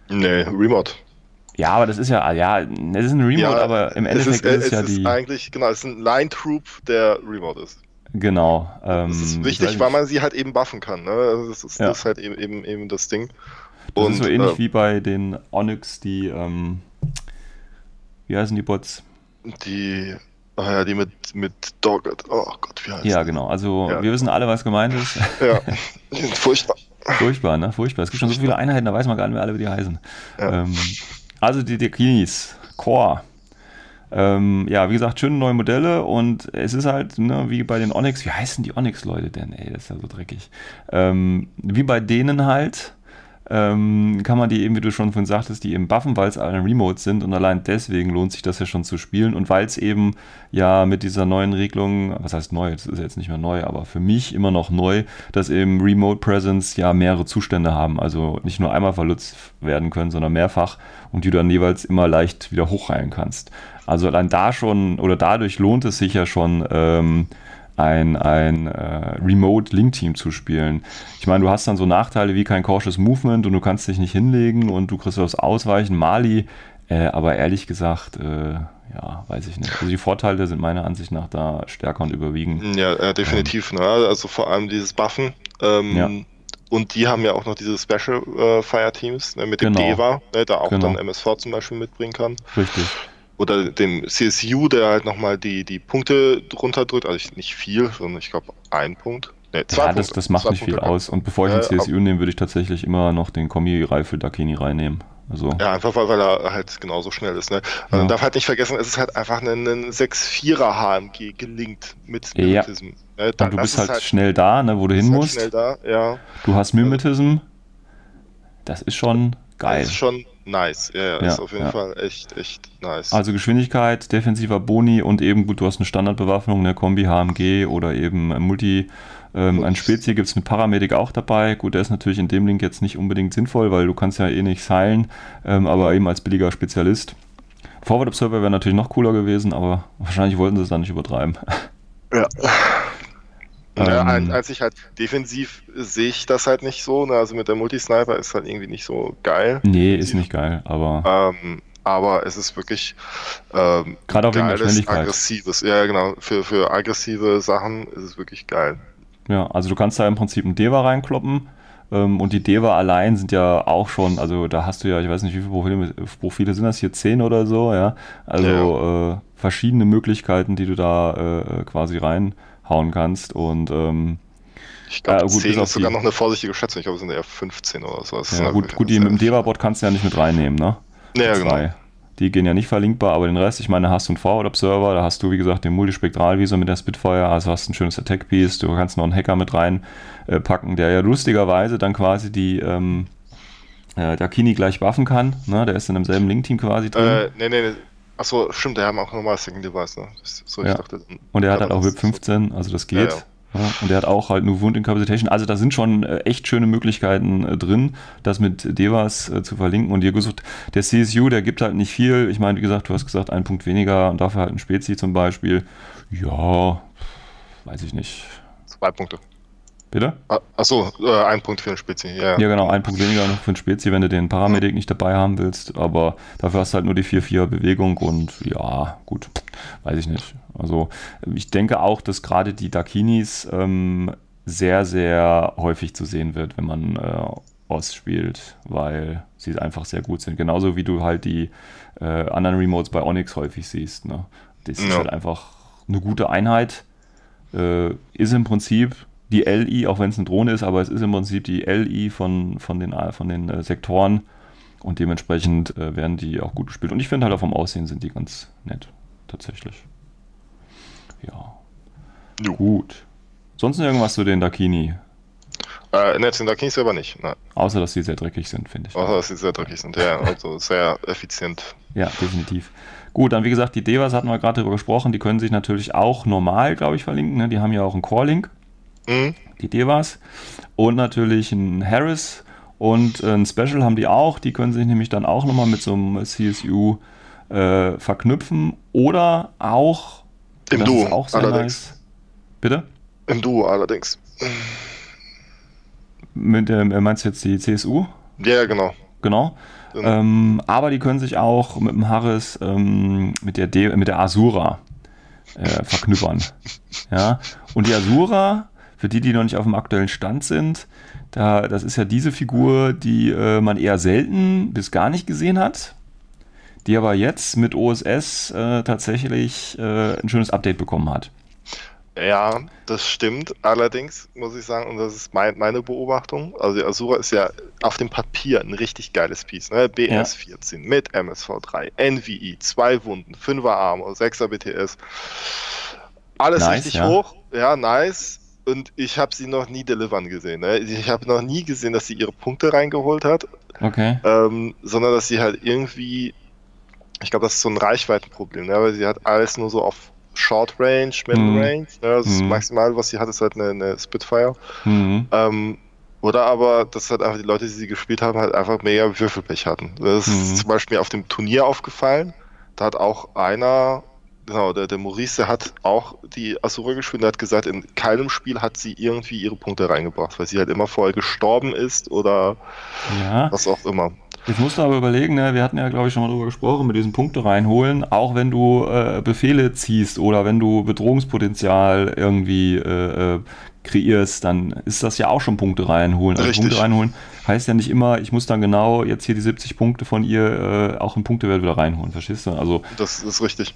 Nee, Remote. Ja, aber das ist ja, ja, es ist ein Remote, ja, aber im Endeffekt ist, es, ist es ja ist die. Eigentlich, genau, es ist ein Line Troop, der Remote ist. Genau. Ähm, das ist wichtig, weil man sie halt eben buffen kann. Ne? Also das, ist, ja. das ist halt eben, eben, eben das Ding. Das Und, ist so ähnlich äh, wie bei den Onyx, die, ähm, wie heißen die Bots? Die, ach ja, die mit, mit Dog, oh Gott, wie heißt Ja, die? genau. Also ja. wir wissen alle, was gemeint ist. Ja, <laughs> furchtbar. Furchtbar, ne? Furchtbar. Es gibt schon so viele Einheiten, da weiß man gar nicht mehr alle, wie die heißen. Ja. Ähm, also die Dekinis, Core. Ähm, ja, wie gesagt, schöne neue Modelle und es ist halt, ne, wie bei den Onyx, wie heißen die Onyx-Leute denn? Ey, das ist ja so dreckig. Ähm, wie bei denen halt, ähm, kann man die eben, wie du schon vorhin sagtest, die eben buffen, weil es alle Remotes sind und allein deswegen lohnt sich das ja schon zu spielen und weil es eben ja mit dieser neuen Regelung, was heißt neu, das ist jetzt nicht mehr neu, aber für mich immer noch neu, dass eben Remote Presence ja mehrere Zustände haben, also nicht nur einmal verlutzt werden können, sondern mehrfach und die du dann jeweils immer leicht wieder hochheilen kannst. Also allein da schon oder dadurch lohnt es sich ja schon, ähm, ein, ein äh, Remote-Link-Team zu spielen. Ich meine, du hast dann so Nachteile wie kein cautious Movement und du kannst dich nicht hinlegen und du kriegst was ausweichen, Mali, äh, aber ehrlich gesagt, äh, ja, weiß ich nicht. Also die Vorteile sind meiner Ansicht nach da stärker und überwiegen. Ja, definitiv. Ähm. Ne? Also vor allem dieses Buffen. Ähm, ja. Und die haben ja auch noch diese Special äh, Fire Teams ne, mit dem genau. Deva, ne, da auch genau. dann MSV zum Beispiel mitbringen kann. Richtig. Oder dem CSU, der halt nochmal die, die Punkte drunter drückt, also nicht viel, sondern ich glaube ein Punkt. Nee, ja, Punkte. das, das macht zwei nicht Punkte viel aus. Und bevor ich den CSU nehme, würde ich tatsächlich immer noch den Kombi-Reifel Dakini reinnehmen. Also. Ja, einfach weil, weil er halt genauso schnell ist. Ne? Ja. Man darf halt nicht vergessen, es ist halt einfach ein, ein 6-4er HMG gelinkt mit Mimetism. Ja. Ne? Da, du bist halt, halt, schnell da, ne, wo du hin halt musst. Schnell da, ja. Du hast Mimetism. Das ist schon geil. Das ist schon nice. Ja, ja, ist auf jeden Fall echt, echt nice. Also Geschwindigkeit, defensiver Boni und eben gut, du hast eine Standardbewaffnung, eine Kombi HMG oder eben Multi ähm, ein Spezies gibt es mit Paramedic auch dabei. Gut, der ist natürlich in dem Link jetzt nicht unbedingt sinnvoll, weil du kannst ja eh nicht heilen, ähm, aber eben als billiger Spezialist. Forward Observer wäre natürlich noch cooler gewesen, aber wahrscheinlich wollten sie es dann nicht übertreiben. Ja. <laughs> Ja, ähm, als ich halt defensiv sehe ich das halt nicht so. Ne? Also mit der Multisniper ist halt irgendwie nicht so geil. Nee, ist nicht geil, aber. Ähm, aber es ist wirklich ähm, gerade auch wegen der Schnelligkeit. aggressives. Ja, genau. Für, für aggressive Sachen ist es wirklich geil. Ja, also du kannst da im Prinzip ein Deva reinkloppen ähm, und die Deva allein sind ja auch schon, also da hast du ja, ich weiß nicht, wie viele Profile, Profile sind das hier, zehn oder so, ja. Also ja. Äh, verschiedene Möglichkeiten, die du da äh, quasi reinhauen kannst und ähm, ich glaube, äh, 10 ist sogar noch eine vorsichtige Schätzung. Ich glaube, es sind eher 15 oder so. Ja, gut, gut die mit dem Deva-Bot kannst du ja nicht mit reinnehmen, ne? Ja, genau. Die gehen ja nicht verlinkbar, aber den Rest, ich meine, hast du einen Forward-Observer, da hast du, wie gesagt, den Multispektralvisor mit der Spitfire, also hast ein schönes Attack-Piece, du kannst noch einen Hacker mit reinpacken, äh, der ja lustigerweise dann quasi die ähm, äh, Dakini gleich buffen kann, ne? der ist in demselben Link-Team quasi drin. Äh, nee, nee, nee. Achso, stimmt, der haben auch nochmal Second Device, ne? so, ja. dachte, Und er hat halt auch WIP 15, also das geht. Ja, ja. Und der hat auch halt nur Wound Incapacitation. Also da sind schon äh, echt schöne Möglichkeiten äh, drin, das mit Devas äh, zu verlinken. Und ihr gesagt, der CSU, der gibt halt nicht viel. Ich meine, wie gesagt, du hast gesagt, ein Punkt weniger und dafür halt ein Spezi zum Beispiel. Ja, weiß ich nicht. Zwei Punkte. Bitte? Ah, achso, äh, ein Punkt für den Spezi, ja. Ja, genau, ein Punkt weniger noch für den Spezi, wenn du den Paramedic nicht dabei haben willst. Aber dafür hast du halt nur die 4-4 Bewegung und ja, gut, weiß ich nicht. Also ich denke auch, dass gerade die Dakinis ähm, sehr, sehr häufig zu sehen wird, wenn man äh, Oz spielt, weil sie einfach sehr gut sind. Genauso wie du halt die äh, anderen Remotes bei Onyx häufig siehst. Ne? Das ja. ist halt einfach eine gute Einheit. Äh, ist im Prinzip die LI, auch wenn es eine Drohne ist, aber es ist im Prinzip die LI von, von den, von den äh, Sektoren und dementsprechend äh, werden die auch gut gespielt. Und ich finde halt auch vom Aussehen sind die ganz nett, tatsächlich. Ja. Jo. Gut. Sonst irgendwas zu den Dakini? Äh, ne, zu den Dakini selber nicht. Nein. Außer, dass sie sehr dreckig sind, finde ich. Außer, dass sie sehr dreckig sind, ja. Also sehr effizient. Ja, definitiv. Gut, dann wie gesagt, die Devas hatten wir gerade darüber gesprochen, die können sich natürlich auch normal, glaube ich, verlinken. Ne? Die haben ja auch einen Core-Link. Mhm. Die Devas. Und natürlich ein Harris und ein Special haben die auch. Die können sich nämlich dann auch nochmal mit so einem CSU äh, verknüpfen. Oder auch. Im Duo. Auch allerdings. Nice. Bitte? Im Duo allerdings. Mit, äh, meinst du jetzt die CSU? Ja, genau. Genau. Ähm, aber die können sich auch mit dem Harris, ähm, mit, der De mit der Asura äh, verknüppern. <laughs> ja. Und die Asura für die, die noch nicht auf dem aktuellen Stand sind, da, das ist ja diese Figur, die äh, man eher selten bis gar nicht gesehen hat, die aber jetzt mit OSS äh, tatsächlich äh, ein schönes Update bekommen hat. Ja, das stimmt. Allerdings muss ich sagen, und das ist mein, meine Beobachtung, also die Asura ist ja auf dem Papier ein richtig geiles Piece. Ne? BS 14 ja. mit MSV3, NVI, zwei Wunden, 5er Armor, 6er BTS. Alles nice, richtig ja. hoch. Ja, nice und ich habe sie noch nie delivern gesehen. Ne? Ich habe noch nie gesehen, dass sie ihre Punkte reingeholt hat. Okay. Ähm, sondern dass sie halt irgendwie, ich glaube, das ist so ein Reichweitenproblem, ne? weil sie hat alles nur so auf Short Range, Middle mhm. Range. Ne? Das mhm. maximal, was sie hat, ist halt eine, eine Spitfire. Mhm. Ähm, oder aber, dass halt einfach die Leute, die sie gespielt haben, halt einfach mega Würfelpech hatten. Das ist mhm. zum Beispiel auf dem Turnier aufgefallen. Da hat auch einer Genau, der, der Maurice, der hat auch die Asura gespielt und hat gesagt, in keinem Spiel hat sie irgendwie ihre Punkte reingebracht, weil sie halt immer vorher gestorben ist oder ja. was auch immer. Jetzt musst du aber überlegen, ne? wir hatten ja, glaube ich, schon mal darüber gesprochen, mit diesen Punkte reinholen, auch wenn du äh, Befehle ziehst oder wenn du Bedrohungspotenzial irgendwie äh, äh kreierst, dann ist das ja auch schon Punkte reinholen. Also Punkte reinholen heißt ja nicht immer, ich muss dann genau jetzt hier die 70 Punkte von ihr äh, auch im Punktewert wieder reinholen, verstehst du? Also, das ist richtig.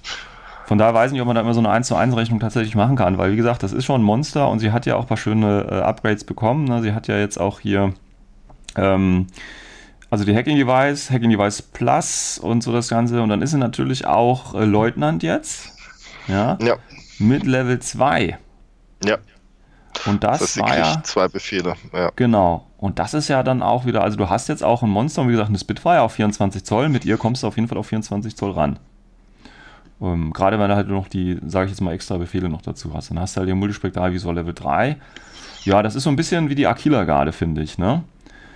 Von daher weiß ich nicht, ob man da immer so eine 1 zu 1 Rechnung tatsächlich machen kann, weil wie gesagt, das ist schon ein Monster und sie hat ja auch ein paar schöne äh, Upgrades bekommen. Ne? Sie hat ja jetzt auch hier ähm, also die Hacking Device, Hacking Device Plus und so das Ganze. Und dann ist sie natürlich auch äh, Leutnant jetzt. Ja. ja. Mit Level 2. Ja. Und das, das war ja, zwei Befehle. Ja. Genau. Und das ist ja dann auch wieder, also du hast jetzt auch ein Monster, wie gesagt, eine Spitfire auf 24 Zoll. Mit ihr kommst du auf jeden Fall auf 24 Zoll ran. Ähm, gerade wenn du halt noch die, sage ich jetzt mal, extra Befehle noch dazu hast. Dann hast du halt den Multispektral Visor Level 3. Ja, das ist so ein bisschen wie die Aquila-Garde, finde ich, ne?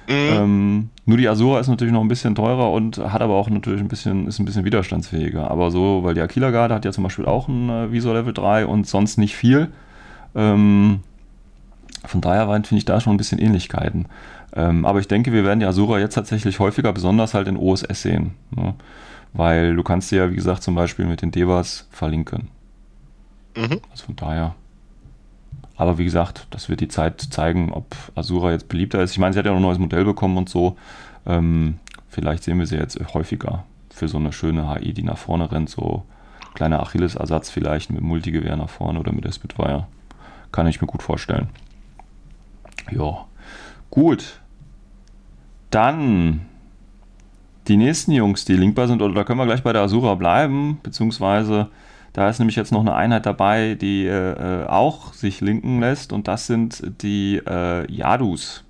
Mhm. Ähm, nur die Asura ist natürlich noch ein bisschen teurer und hat aber auch natürlich ein bisschen, ist ein bisschen widerstandsfähiger. Aber so, weil die Aquila Garde hat ja zum Beispiel auch ein äh, Visor Level 3 und sonst nicht viel. Ähm, von daher finde ich da schon ein bisschen Ähnlichkeiten. Ähm, aber ich denke, wir werden die Asura jetzt tatsächlich häufiger, besonders halt in OSS sehen. Ne? Weil du kannst sie ja, wie gesagt, zum Beispiel mit den Devas verlinken. Mhm. Also von daher. Aber wie gesagt, das wird die Zeit zeigen, ob Asura jetzt beliebter ist. Ich meine, sie hat ja noch ein neues Modell bekommen und so. Ähm, vielleicht sehen wir sie jetzt häufiger für so eine schöne HI, die nach vorne rennt. So kleiner Achillesersatz vielleicht mit Multigewehr nach vorne oder mit der Spitfire. Kann ich mir gut vorstellen. Ja, gut. Dann die nächsten Jungs, die linkbar sind, oder da können wir gleich bei der Asura bleiben, beziehungsweise da ist nämlich jetzt noch eine Einheit dabei, die äh, auch sich linken lässt und das sind die äh, Yadus.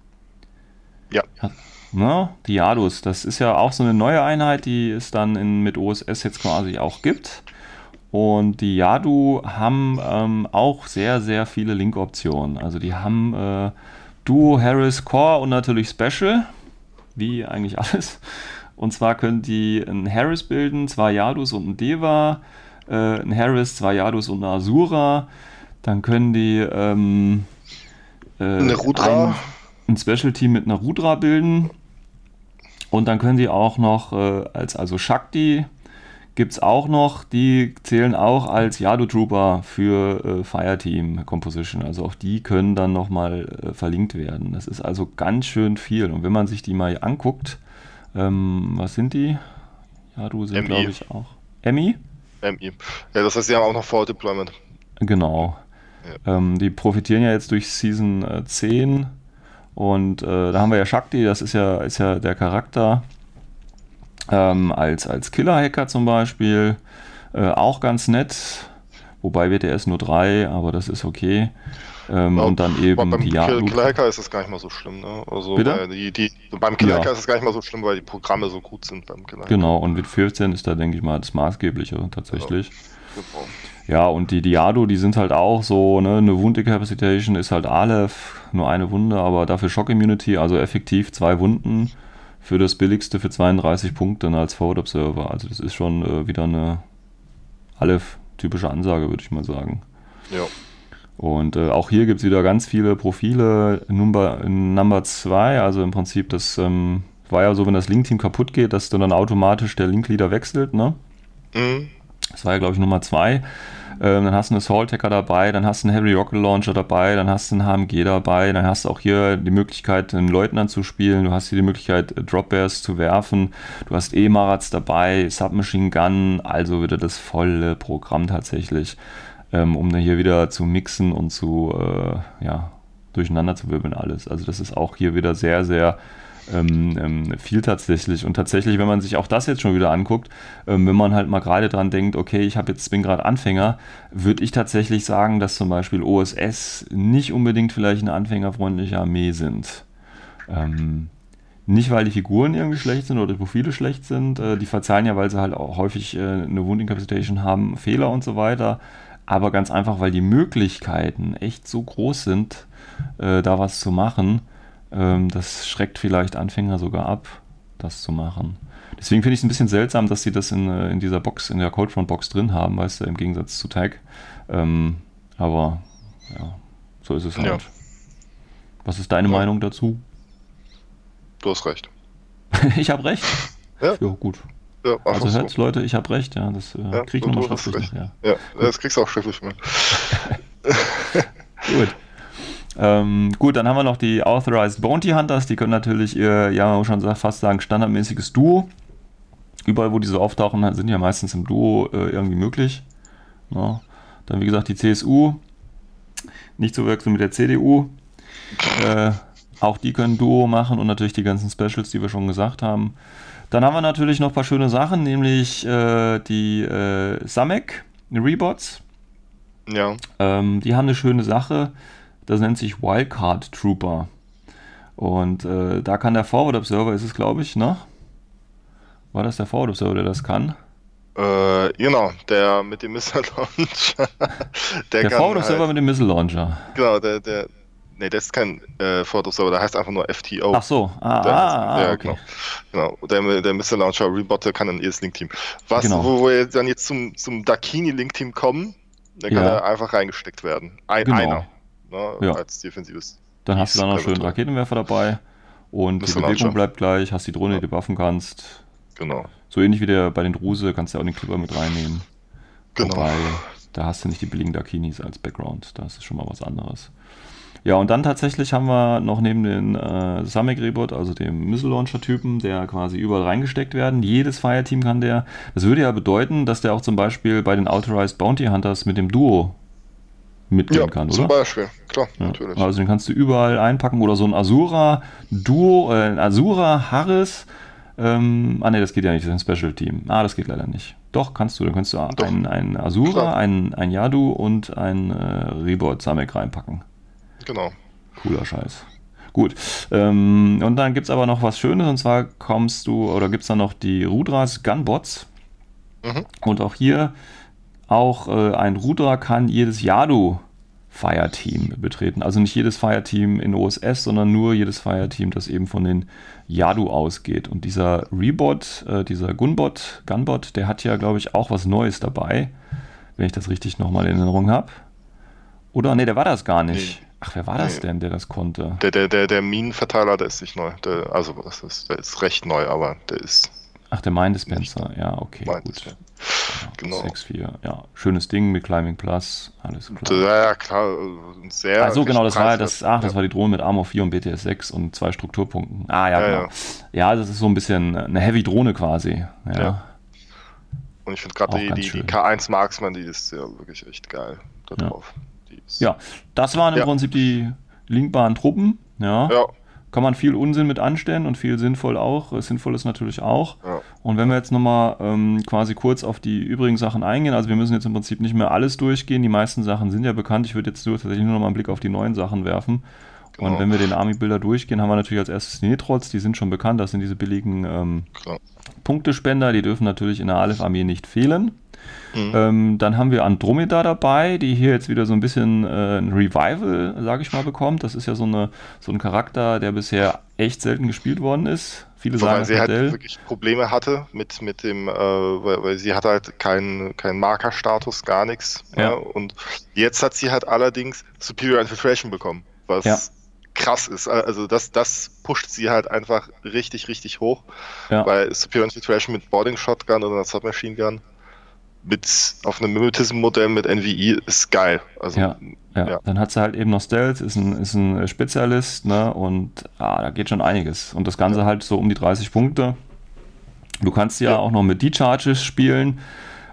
Ja. Na, die Yadus, das ist ja auch so eine neue Einheit, die es dann in, mit OSS jetzt quasi auch gibt. Und die Yadu haben ähm, auch sehr, sehr viele Link-Optionen. Also die haben äh, Duo, Harris, Core und natürlich Special, wie eigentlich <laughs> alles. Und zwar können die einen Harris bilden, zwei Yadus und ein Deva äh, ein Harris, zwei Yadus und eine Asura. Dann können die ähm, äh, eine Rudra. Ein, ein Special Team mit einer Rudra bilden. Und dann können die auch noch äh, als also Shakti gibt es auch noch, die zählen auch als Yadu Trooper für äh, Fireteam Composition. Also auch die können dann nochmal äh, verlinkt werden. Das ist also ganz schön viel. Und wenn man sich die mal anguckt, ähm, was sind die? Yadu sind, glaube ich, auch. Emmy? MI. Ja, das heißt, sie haben auch noch Forward Deployment. Genau. Ja. Ähm, die profitieren ja jetzt durch Season äh, 10 und äh, da haben wir ja Shakti, das ist ja, ist ja der Charakter ähm, als, als Killer-Hacker zum Beispiel. Äh, auch ganz nett, wobei WTS nur 3, aber das ist okay. Ähm, ja, und dann eben beim die Killer Hacker ist das gar nicht mal so schlimm. Ne? Also? Die, die, beim Killer Hacker ja. ist es gar nicht mal so schlimm, weil die Programme so gut sind beim Killer Genau, und mit 14 ist da, denke ich mal, das Maßgebliche tatsächlich. Ja, genau. ja und die Diado, die sind halt auch so, ne, eine Wound Decapacitation ist halt Aleph, nur eine Wunde, aber dafür Shock Immunity, also effektiv zwei Wunden für das billigste für 32 Punkte als Forward Observer. Also das ist schon äh, wieder eine Aleph-typische Ansage, würde ich mal sagen. Ja. Und äh, auch hier gibt es wieder ganz viele Profile. Number, Number 2, also im Prinzip, das ähm, war ja so, wenn das Link-Team kaputt geht, dass dann automatisch der Link-Leader wechselt, ne? Mhm. Das war ja, glaube ich, Nummer 2. Ähm, dann hast du einen Assault Hacker dabei, dann hast du einen Heavy Rocket Launcher dabei, dann hast du einen HMG dabei, dann hast du auch hier die Möglichkeit, einen Leutnant zu spielen, du hast hier die Möglichkeit, Drop Bears zu werfen, du hast E-Marats dabei, Submachine Gun, also wieder das volle Programm tatsächlich ähm, um dann hier wieder zu mixen und zu, äh, ja, durcheinander zu wirbeln alles. Also das ist auch hier wieder sehr, sehr ähm, ähm, viel tatsächlich. Und tatsächlich, wenn man sich auch das jetzt schon wieder anguckt, ähm, wenn man halt mal gerade dran denkt, okay, ich habe jetzt bin gerade Anfänger, würde ich tatsächlich sagen, dass zum Beispiel OSS nicht unbedingt vielleicht eine anfängerfreundliche Armee sind. Ähm, nicht, weil die Figuren irgendwie schlecht sind oder die Profile schlecht sind. Äh, die verzeihen ja, weil sie halt auch häufig äh, eine Wound Incapacitation haben, Fehler und so weiter aber ganz einfach, weil die Möglichkeiten echt so groß sind, äh, da was zu machen. Ähm, das schreckt vielleicht Anfänger sogar ab, das zu machen. Deswegen finde ich es ein bisschen seltsam, dass sie das in, äh, in dieser Box, in der Coldfront-Box drin haben, weißt du, im Gegensatz zu Tag. Ähm, aber ja, so ist es halt. Ja. Was ist deine ja. Meinung dazu? Du hast recht. <laughs> ich habe recht. Ja. Ja, gut. Ja, Also das hört's, Leute, ich habe recht, ja. Das äh, Ja, krieg ich nochmal schriftlich. Ja. Ja, das kriegst du auch schriftlich mir. <laughs> Gut. Ähm, gut, dann haben wir noch die Authorized Bounty Hunters. Die können natürlich ihr, ja, man muss schon fast sagen, standardmäßiges Duo. Überall, wo die so auftauchen, sind ja meistens im Duo äh, irgendwie möglich. Ja. Dann, wie gesagt, die CSU. Nicht zu wechseln mit der CDU. Äh, auch die können Duo machen und natürlich die ganzen Specials, die wir schon gesagt haben. Dann haben wir natürlich noch ein paar schöne Sachen, nämlich äh, die äh, Samek Rebots. Ja. Ähm, die haben eine schöne Sache, das nennt sich Wildcard Trooper. Und äh, da kann der Forward Observer, ist es glaube ich, ne? War das der Forward Observer, der das kann? Äh, genau, der mit dem Missile Launcher. <laughs> Der, Der kann Forward Observer halt, mit dem Missile Launcher. Genau, der, der. Nee, der ist kein äh, Forward Observer, der heißt einfach nur FTO. Ach so, ah, Der ah, ah ja, okay. genau. genau. Der, der Missile Launcher Rebot, der kann in jedes Link-Team. Was, Genau. wo, wir dann jetzt zum, zum Dakini-Link-Team kommen, der kann Ja. er einfach reingesteckt werden. Ein, Genau. Einer. Ne, Ja. Als defensives. Dann hast du dann noch schön. Raketenwerfer dabei. Und die Missile Bewegung Launcher. bleibt gleich, hast die Drohne, Ja. die du buffen kannst. Genau. So ähnlich wie der bei den Druse, kannst du ja auch den Clipper mit reinnehmen. Genau. Wobei, da hast du nicht die billigen Dakinis als Background. Da ist schon mal was anderes. Ja, und dann tatsächlich haben wir noch neben den äh, Samek Rebot, also dem Missile Launcher Typen, der quasi überall reingesteckt werden. Jedes Fireteam kann der. Das würde ja bedeuten, dass der auch zum Beispiel bei den Authorized Bounty Hunters mit dem Duo mitgehen Ja, kann, zum oder? Beispiel. Klar, Ja, natürlich. Also den kannst du überall einpacken oder so ein Asura Duo, äh, ein Asura Harris. Ähm, ah ne, das geht ja nicht, das ist ein Special Team. Ah, das geht leider nicht. Doch, kannst du. Dann kannst du Doch. ein, ein Asura, Klar. ein, ein Yadu und ein äh, Rebot Samek reinpacken. Genau. Cooler Scheiß. Gut. Ähm, und dann gibt es aber noch was Schönes und zwar kommst du, oder gibt es dann noch die Rudras Gunbots. Mhm. Und auch hier, auch äh, ein Rudra kann jedes Yadu Fireteam betreten. Also nicht jedes Fireteam in OSS, sondern nur jedes Fireteam, das eben von den Yadu ausgeht. Und dieser Rebot, äh, dieser Gunbot, Gunbot, der hat ja, glaube ich, auch was Neues dabei, wenn ich das richtig nochmal in Erinnerung habe. Oder? Nee, der war das gar nicht. Nee. Ach, wer war das denn, der das konnte? Der, der, der, der Minenverteiler, der ist nicht neu. Der, also, das ist, der ist recht neu, aber der ist. Ach, der Mind Dispenser. Ja, okay, Mind gut. Ja, Genau. 6-4. Ja, schönes Ding mit Climbing Plus. Alles klar. Ja, ja, klar. Sehr. Also genau, das war ja das, ach, das war die Drohne mit Armor 4 und BTS 6 und zwei Strukturpunkten. Ah, ja, Ja, genau. Ja, das ist so ein bisschen eine Heavy-Drohne quasi. Ja. Ja. Und ich finde gerade die, die, die schön. K1 Marksman, die ist ja wirklich echt geil da Ja. drauf. Ist, ja, das waren im Ja. Prinzip die linkbaren Truppen. Ja. Ja, Kann man viel Unsinn mit anstellen und viel sinnvoll auch. Äh, Sinnvoll ist natürlich auch. ja. Und wenn wir jetzt nochmal ähm, quasi kurz auf die übrigen Sachen eingehen, also wir müssen jetzt im Prinzip nicht mehr alles durchgehen, die meisten Sachen sind ja bekannt. Ich würde jetzt nur, tatsächlich nur noch mal einen Blick auf die neuen Sachen werfen. Und Genau. wenn wir den Army-Bilder durchgehen, haben wir natürlich als erstes die Nitrots, die sind schon bekannt, das sind diese billigen ähm. Punktespender, die dürfen natürlich in der Aleph-Armee nicht fehlen. Mhm. Ähm, dann haben wir Andromeda dabei, die hier jetzt wieder so ein bisschen äh, ein Revival, sage ich mal, bekommt. Das ist ja so, eine, so ein Charakter, der bisher echt selten gespielt worden ist. Viele sagen Wobei das sie halt Modell. wirklich Probleme hatte mit, mit dem, äh, weil, weil sie hat halt keinen keinen Markerstatus, gar nichts. Ja. Ja. Und jetzt hat sie halt allerdings Superior Infiltration bekommen, was Ja. krass ist. Also das, das pusht sie halt einfach richtig, richtig hoch. Ja. Weil Superior Infiltration mit Boarding Shotgun oder einer Submachine Gun mit auf einem Mimetism-Modell mit NVI ist geil. Also Ja, Ja, Ja. dann hat sie halt eben noch Stealth, ist ein, ist ein Spezialist, ne? Und ah, da geht schon einiges. Und das Ganze halt so um die 30 Punkte. Du kannst ja, Ja. auch noch mit D-Charges spielen.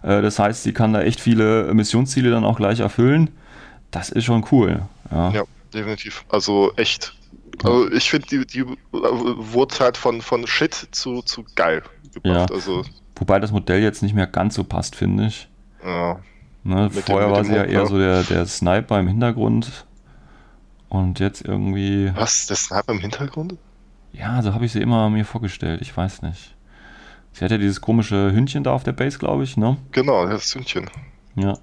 Äh, das heißt, sie kann da echt viele Missionsziele dann auch gleich erfüllen. Das ist schon cool. Ja. Ja, definitiv. Also echt. Also ich finde, die, die wurde halt von, von Shit zu, zu geil gebracht. Ja. Also, Wobei das Modell jetzt nicht mehr ganz so passt, finde ich. ja. Ne? Vorher dem- war sie ja eher ja. so der, der Sniper im Hintergrund. Und jetzt irgendwie. Was? Der Sniper im Hintergrund? Ja, so habe ich sie immer mir vorgestellt. Ich weiß nicht. Sie hat ja dieses komische Hündchen da auf der Base, glaube ich, ne? Genau, das Hündchen. Ja.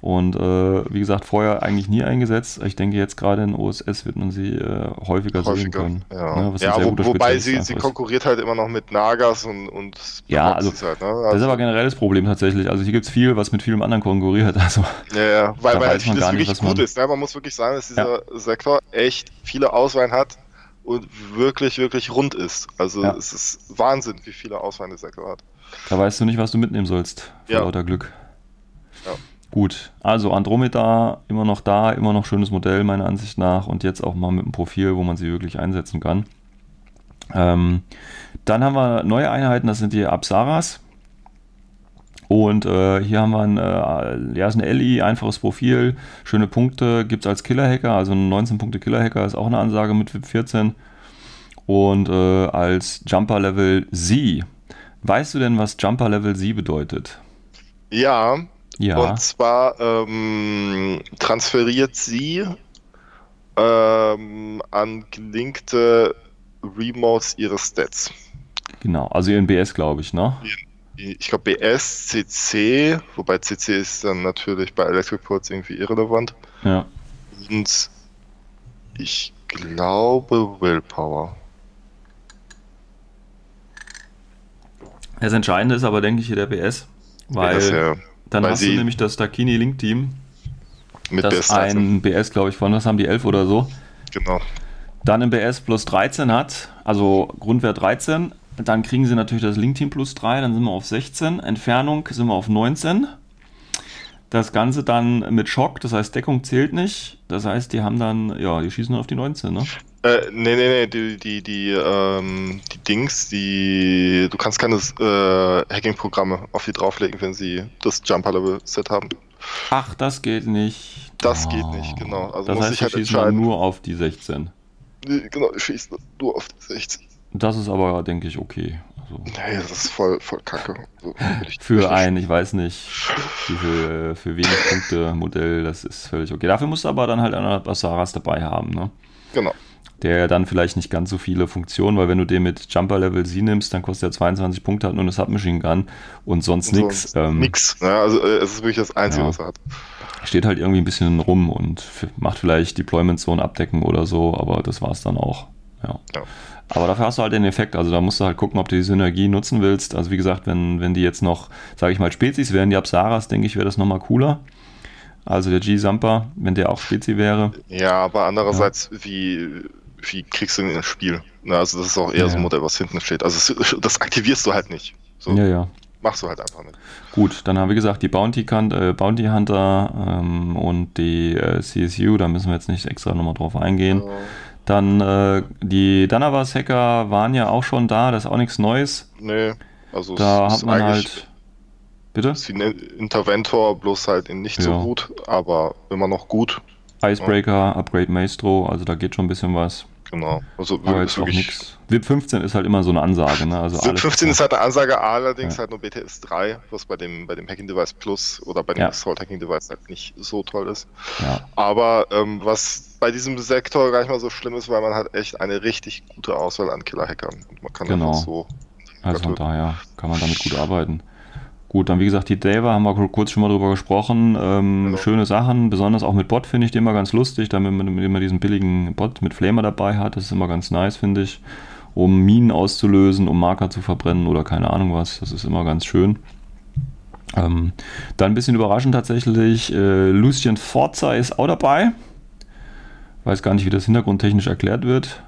Und äh, wie gesagt, vorher eigentlich nie eingesetzt. Ich denke, jetzt gerade in OSS wird man sie äh, häufiger, sehen Häufiger. können. Ja, Ne, ja sehr wo, wobei sie, sie konkurriert halt immer noch mit Nagas und, und Ja, also, halt, ne? Das ist Also, aber generell das Problem tatsächlich. Also hier gibt es viel, was mit vielem anderen konkurriert. <laughs> Also, ja, ja, weil, weil man vieles nicht, wirklich gut man- ist. Ne? Man muss wirklich sagen, dass dieser Sektor echt viele Auswahlen hat und wirklich, wirklich rund ist. Also Ja. es ist Wahnsinn, wie viele Auswahl der Sektor hat. Da weißt du nicht, was du mitnehmen sollst. Vor Ja. lauter Glück. Gut, also Andromeda immer noch da, immer noch schönes Modell meiner Ansicht nach und jetzt auch mal mit einem Profil, wo man sie wirklich einsetzen kann. Ähm, dann haben wir neue Einheiten, das sind die Apsaras. Und äh, hier haben wir ein, äh, ja, ist ein LI, einfaches Profil, schöne Punkte, gibt es als Killer-Hacker, also ein 19-Punkte-Killer-Hacker ist auch eine Ansage mit VIP 14. Und äh, als Jumper-Level Z. Weißt du denn, was Jumper-Level Z bedeutet? Ja, Ja. und zwar ähm, transferiert sie ähm, an gelinkte Remotes ihre Stats. Genau, also ihren BS, glaube ich, ne? Ich glaube BS, CC, wobei CC ist dann natürlich bei Electric Ports irgendwie irrelevant. Ja. Und ich glaube Willpower. Das Entscheidende ist aber, denke ich, hier der BS, weil BS, ja, dann hast du sie- nämlich das Dakini Link Team, mit das BS ein BS, glaube ich, von, was haben die 11 oder so, Genau. dann im BS plus 13 hat, also Grundwert 13, dann kriegen sie natürlich das Link Team plus 3, dann sind wir auf 16, Entfernung sind wir auf 19. Das Ganze dann mit Schock, das heißt Deckung zählt nicht. Das heißt, die haben dann, ja, die schießen auf die 19, ne? Äh, nee, nee, nee, die, die, die, ähm, die Dings, die, du kannst keine äh, Hacking-Programme auf die drauflegen, wenn sie das Jumper-Level-Set haben. Ach, das geht nicht. Das geht nicht, genau. Also das muss heißt, ich halt entscheiden. nur auf die 16. Nee, Genau, ich schieße nur auf die 16. Das ist aber, denke ich, okay. Also Nee, das ist voll, voll kacke. So, <laughs> ich- für ein, ich weiß nicht, wie viel, für wenig <laughs> Punkte Modell, das ist völlig okay. Dafür musst du aber dann halt einer Basaras dabei haben, ne? Genau. Der dann vielleicht nicht ganz so viele Funktionen, weil wenn du den mit Jumper Level Sie nimmst, dann kostet er 22 Punkte, hat nur eine Submachine Gun und sonst nichts. So, nix. Ja, also äh, es ist wirklich das Einzige, Ja. was er hat. Steht halt irgendwie ein bisschen rum und macht vielleicht Deployment Zone abdecken oder so, aber das war's dann auch. Ja. Ja. Aber dafür hast du halt den Effekt, also da musst du halt gucken, ob du die Synergie nutzen willst. Also wie gesagt, wenn, wenn die jetzt noch, sage ich mal, Spezies wären, die Apsaras, denke ich, wäre das nochmal cooler. Also der G-Samper, wenn der auch Spezi wäre. Ja, aber andererseits, wie, wie kriegst du den ins Spiel? Na, also das ist auch eher so Ja. ein Modell, was hinten steht. Also es, das aktivierst du halt nicht. So Ja, ja. machst du halt einfach nicht. Gut, dann haben wir gesagt, die Bounty, äh, Bounty Hunter ähm, und die äh, CSU, da müssen wir jetzt nicht extra nochmal drauf eingehen. Dann äh, die Danavas-Hacker waren ja auch schon da, das ist auch nichts Neues. Nee, also Da es hat ist man halt. Bitte? ist wie ein Interventor, bloß halt in nicht Ja. so gut, aber immer noch gut. Icebreaker, Upgrade Maestro, also da geht schon ein bisschen was. Genau. Also Aber ist wirklich. nichts. VIP 15 ist halt immer so eine Ansage, ne? Also alles- 15 ist halt eine Ansage, allerdings Ja. halt nur BTS 3, was bei dem, bei dem Hacking Device Plus oder bei dem Ja. Assault Hacking Device halt nicht so toll ist. Ja, Aber ähm, was bei diesem Sektor gar nicht mal so schlimm ist, weil man hat echt eine richtig gute Auswahl an Killer-Hackern. Und man kann Genau. einfach so. also von daher kann man damit gut arbeiten. Gut, dann wie gesagt, die Dava haben wir kurz schon mal drüber gesprochen. Ähm, Genau. Schöne Sachen, besonders auch mit Bot finde ich die immer ganz lustig, damit man immer diesen billigen Bot mit Flamer dabei hat. Das ist immer ganz nice, finde ich. Um Minen auszulösen, um Marker zu verbrennen oder keine Ahnung was. Das ist immer ganz schön. Ähm, dann ein bisschen überraschend tatsächlich, äh, Lucien Forza ist auch dabei. Weiß gar nicht, wie das hintergrundtechnisch erklärt wird.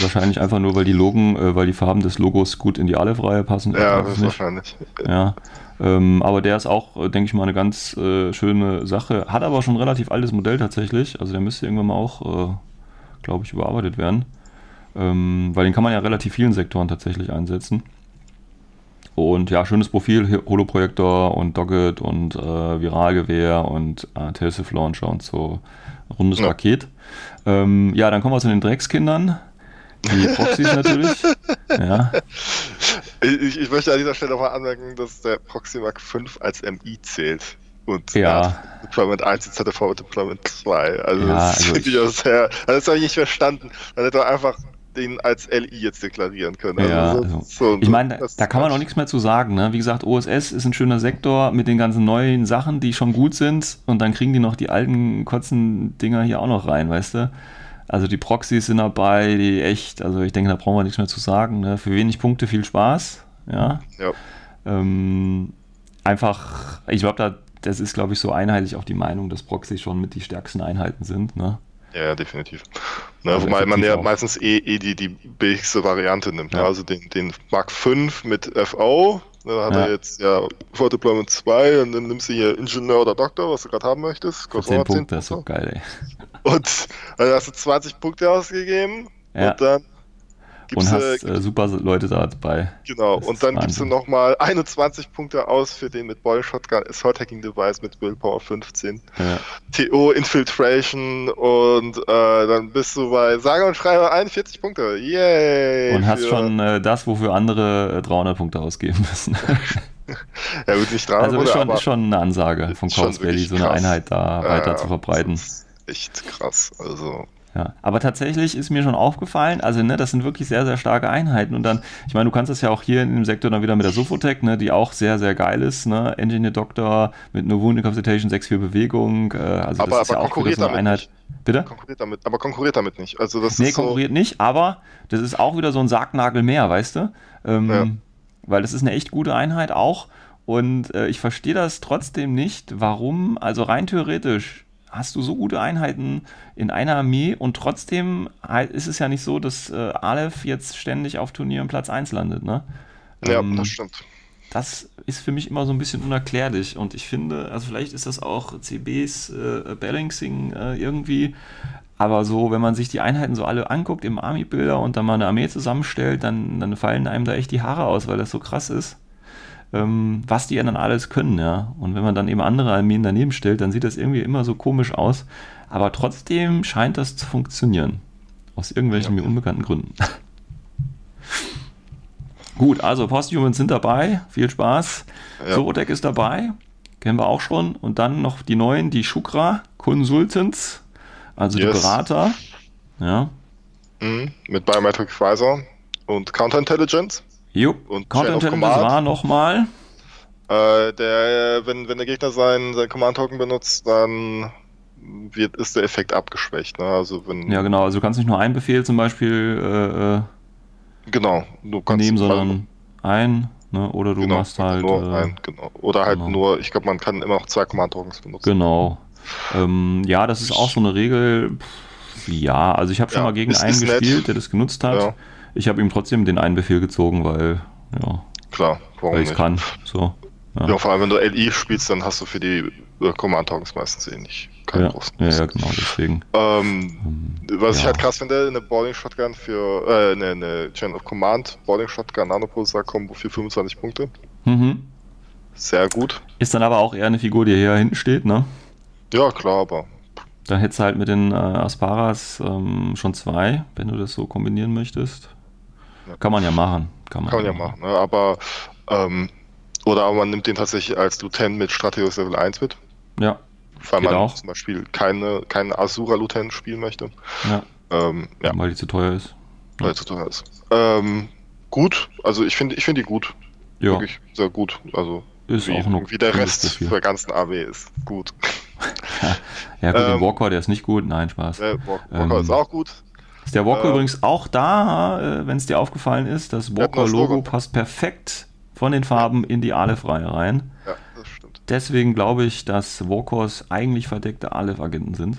Wahrscheinlich einfach nur, weil die Logen, äh, weil die Farben des Logos gut in die Aleph-Reihe passen. Ja, das ist wahrscheinlich. Ja. Ähm, aber der ist auch, äh, denke ich mal, eine ganz äh, schöne Sache. Hat aber schon ein relativ altes Modell tatsächlich. Also der müsste irgendwann mal auch, äh, glaube ich, überarbeitet werden. Ähm, weil den kann man ja relativ vielen Sektoren tatsächlich einsetzen. Und ja, schönes Profil, Holoprojektor und Doggett und äh, Viralgewehr und äh, Telsiv Launcher und so. Rundes Ja. Paket. Ähm, ja, dann kommen wir zu den Dreckskindern. Die Proxys natürlich. Ja, Ich, ich möchte an dieser Stelle nochmal anmerken, dass der Proximag 5 als MI zählt. Und Ja. er hat Deployment 1 die ZTV mit Deployment 2. Also Ja, das also finde ich auch sehr. Also das habe ich nicht verstanden. Man hätte doch einfach den als LI jetzt deklarieren können. Ja, so- also, so- ich meine, da, da kann man auch nichts mehr zu sagen. Ne? Wie gesagt, OSS ist ein schöner Sektor mit den ganzen neuen Sachen, die schon gut sind. Und dann kriegen die noch die alten kurzen Dinger hier auch noch rein, weißt du? Also die Proxys sind dabei, die echt, also ich denke, da brauchen wir nichts mehr zu sagen. Ne? Für wenig Punkte viel Spaß. Ja. Ja. Ähm, einfach, ich glaube, da, das ist, glaube ich, so einheitlich auch die Meinung, dass Proxys schon mit die stärksten Einheiten sind. Ne? Ja, definitiv. Ne, also wobei man ja auch. meistens eh, eh die, die billigste Variante nimmt. Ne? Ja. Also den, den Mark 5 mit FO, ne, da hat ja. er jetzt ja For Deployment 2 und dann nimmst du hier Ingenieur oder Doktor, was du gerade haben möchtest. Kostet 10 Punkte, das ist so geil, ey. Und dann hast du 20 Punkte ausgegeben ja. und dann Gibst, und hast äh, super Leute da dabei. Genau, das und dann gibst du nochmal 21 Punkte aus für den mit Boy Shotgun Assault Hacking Device mit Willpower 15. Ja. TO Infiltration und äh, dann bist du bei sage und schreibe 41 Punkte. Yay! Und hast schon äh, das, wofür andere 300 äh, Punkte ausgeben müssen. <laughs> ja, gut, nicht 300 Also ist schon, ist schon eine Ansage von Chaos Valley, so eine Einheit da weiter zu verbreiten. echt krass. Also ja, aber tatsächlich ist mir schon aufgefallen, also ne, das sind wirklich sehr, sehr starke Einheiten und dann, ich meine, du kannst das ja auch hier in dem Sektor dann wieder mit der Sofotec, ne, die auch sehr, sehr geil ist, ne, Engineer Doctor mit nur Wound Incapacitation, 6-4 Bewegung, äh, also aber, das ist ja auch wieder so eine Einheit. Nicht. Bitte? Konkurriert damit, aber konkurriert damit nicht. Also das nee, konkurriert so nicht, aber das ist auch wieder so ein Sargnagel mehr, weißt du? Ähm, ja. Weil das ist eine echt gute Einheit auch und äh, ich verstehe das trotzdem nicht, warum, also rein theoretisch hast du so gute Einheiten in einer Armee und trotzdem ist es ja nicht so, dass äh, Aleph jetzt ständig auf Turnieren Platz 1 landet, ne? Ja, ähm, das stimmt. Das ist für mich immer so ein bisschen unerklärlich und ich finde, also vielleicht ist das auch CBs äh, Balancing äh, irgendwie, aber so, wenn man sich die Einheiten so alle anguckt im Army-Bilder und dann mal eine Armee zusammenstellt, dann, dann fallen einem da echt die Haare aus, weil das so krass ist ähm, was die ja dann alles können, ja. Und wenn man dann eben andere Armeen daneben stellt, dann sieht das irgendwie immer so komisch aus. Aber trotzdem scheint das zu funktionieren. Aus irgendwelchen ja. mir unbekannten Gründen. <laughs> Gut, also Posthumans sind dabei. Viel Spaß. Ja. Zorotek ist dabei. Kennen wir auch schon. Und dann noch die neuen, die Shukra Consultants, also yes. die Berater. Ja. Mhm. Mit Biometric Advisor und Counterintelligence. Jo, und Counterintelligence war nochmal. Äh, der, wenn, wenn der Gegner seinen, seinen Command-Token benutzt, dann wird, ist der Effekt abgeschwächt. Ne? Also wenn, ja, genau. Also du kannst nicht nur einen Befehl zum Beispiel äh, äh genau, du kannst nehmen, sondern ein. Ne? Oder du genau, machst halt. Nur äh, ein, genau. Oder halt genau. nur, ich glaube, man kann immer noch zwei Command-Tokens benutzen. Genau. Ähm, ja, das ist auch so eine Regel. Pff, ja, also ich habe schon ja, mal gegen einen gespielt, nett. der das genutzt hat. Ja. Ich habe ihm trotzdem den einen Befehl gezogen, weil, ja. Klar, warum weil ich kann. So. Ja. ja. vor allem wenn du LI spielst, dann hast du für die äh, Command-Tokens meistens eh nicht keinen ja, großen ja, ja, genau, deswegen. Ähm, um, was ja. ich halt krass finde, eine Boarding Shotgun für, äh, eine, eine Chain of Command, Boarding Shotgun Nanopulsar Combo für 25 Punkte. Mhm. Sehr gut. Ist dann aber auch eher eine Figur, die hier hinten steht, ne? Ja, klar, aber dann hättest du halt mit den äh, Asparas ähm, schon zwei, wenn du das so kombinieren möchtest. Kann man ja machen. Kann man, kann man ja machen. Ne? Aber ähm, oder man nimmt den tatsächlich als Lieutenant mit Strategius Level 1 mit. Ja. Weil man auch. zum Beispiel keine, keinen Asura Lieutenant spielen möchte. Ja. Ähm, ja. Weil die zu teuer ist. Weil die zu teuer ist. Ähm, gut, also ich finde ich find die gut. Ja. Wirklich sehr gut. Also ist wie, auch noch wie der Rest der ganzen AW ist gut. <laughs> ja, gut, ähm, den Walker, der ist nicht gut. Nein, Spaß. Der Walker ähm, ist auch gut. Ist der Walker äh, übrigens auch da, äh, wenn es dir aufgefallen ist? Das Walker-Logo passt perfekt von den Farben in die Aleph-Reihe rein. Ja, das stimmt. Deswegen glaube ich, dass Walkers eigentlich verdeckte Aleph-Agenten sind.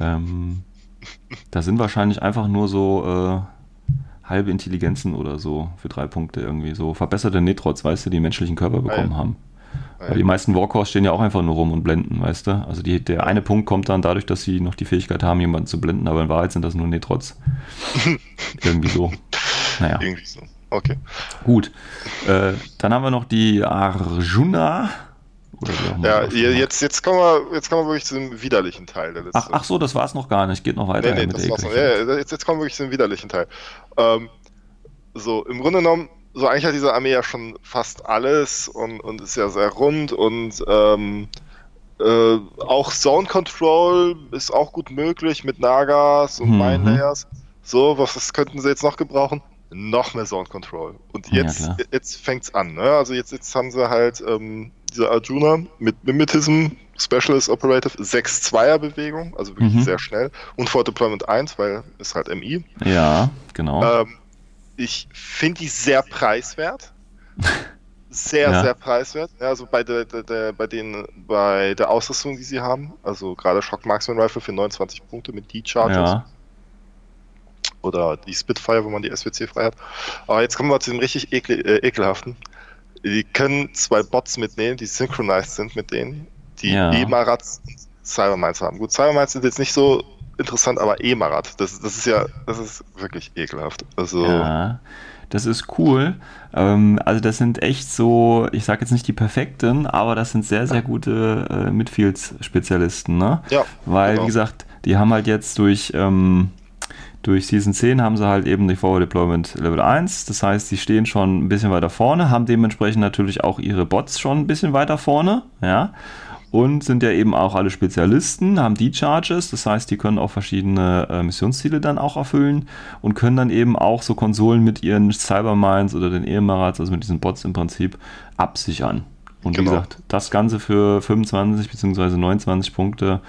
Ähm, <laughs> das sind wahrscheinlich einfach nur so äh, halbe Intelligenzen oder so für drei Punkte irgendwie. So verbesserte Netrots, weißt du, die menschlichen Körper bekommen haben. Weil die meisten Walkers stehen ja auch einfach nur rum und blenden, weißt du? Also die, der eine Punkt kommt dann dadurch, dass sie noch die Fähigkeit haben, jemanden zu blenden, aber in Wahrheit sind das nur Netrots. <laughs> Irgendwie so. Naja. Irgendwie so. Okay. Gut. Äh, dann haben wir noch die Arjuna. ja, jetzt, jetzt, kommen wir, jetzt kommen wir wirklich zu dem widerlichen Teil der Liste. Ach, ach so, das war es noch gar nicht. Geht noch weiter. Nee, nee, das war's noch. Ja, jetzt, jetzt kommen wir wirklich zu dem widerlichen Teil. Ähm, so, im Grunde genommen so eigentlich hat diese Armee ja schon fast alles und, und ist ja sehr rund und ähm, äh, auch Zone Control ist auch gut möglich mit Nagas und mhm. Mine Layers. So, was, was könnten sie jetzt noch gebrauchen? Noch mehr Zone Control. Und jetzt, ja, jetzt fängt's an, ne? Also jetzt, jetzt haben sie halt ähm, diese Arjuna mit Mimetism, Specialist Operative, 6-2er-Bewegung, also wirklich mhm. sehr schnell. Und For Deployment 1, weil es halt MI. Ja, genau. Ähm, ich finde die sehr preiswert. sehr, Ja. sehr preiswert. Ja, also bei der, der, der, bei den, bei der Ausrüstung, die sie haben, also gerade Shock Marksman Rifle für 29 Punkte mit D-Charges Ja. oder die Spitfire, wo man die SWC frei hat. Aber jetzt kommen wir zu dem richtig ekel, äh, ekelhaften. Die können zwei Bots mitnehmen, die synchronized sind mit denen, die Ja. E-Marats Cybermines haben. Gut, Cybermines sind jetzt nicht so interessant, aber E-Marat, das, das ist ja, das ist wirklich ekelhaft. Also, Ja, das ist cool. Ähm, also das sind echt so, ich sage jetzt nicht die perfekten, aber das sind sehr, sehr gute äh, Midfield-Spezialisten, ne? ja, Weil, genau. wie gesagt, die haben halt jetzt durch, ähm, durch Season 10 haben sie halt eben die Forward Deployment Level 1. Das heißt, sie stehen schon ein bisschen weiter vorne, haben dementsprechend natürlich auch ihre Bots schon ein bisschen weiter vorne, ja. Und sind ja eben auch alle Spezialisten, haben die Charges, das heißt, die können auch verschiedene äh, Missionsziele dann auch erfüllen und können dann eben auch so Konsolen mit ihren Cybermines oder den Emirats, also mit diesen Bots im Prinzip, absichern. Und wie Genau. gesagt, das Ganze für 25 bzw. 29 Punkte,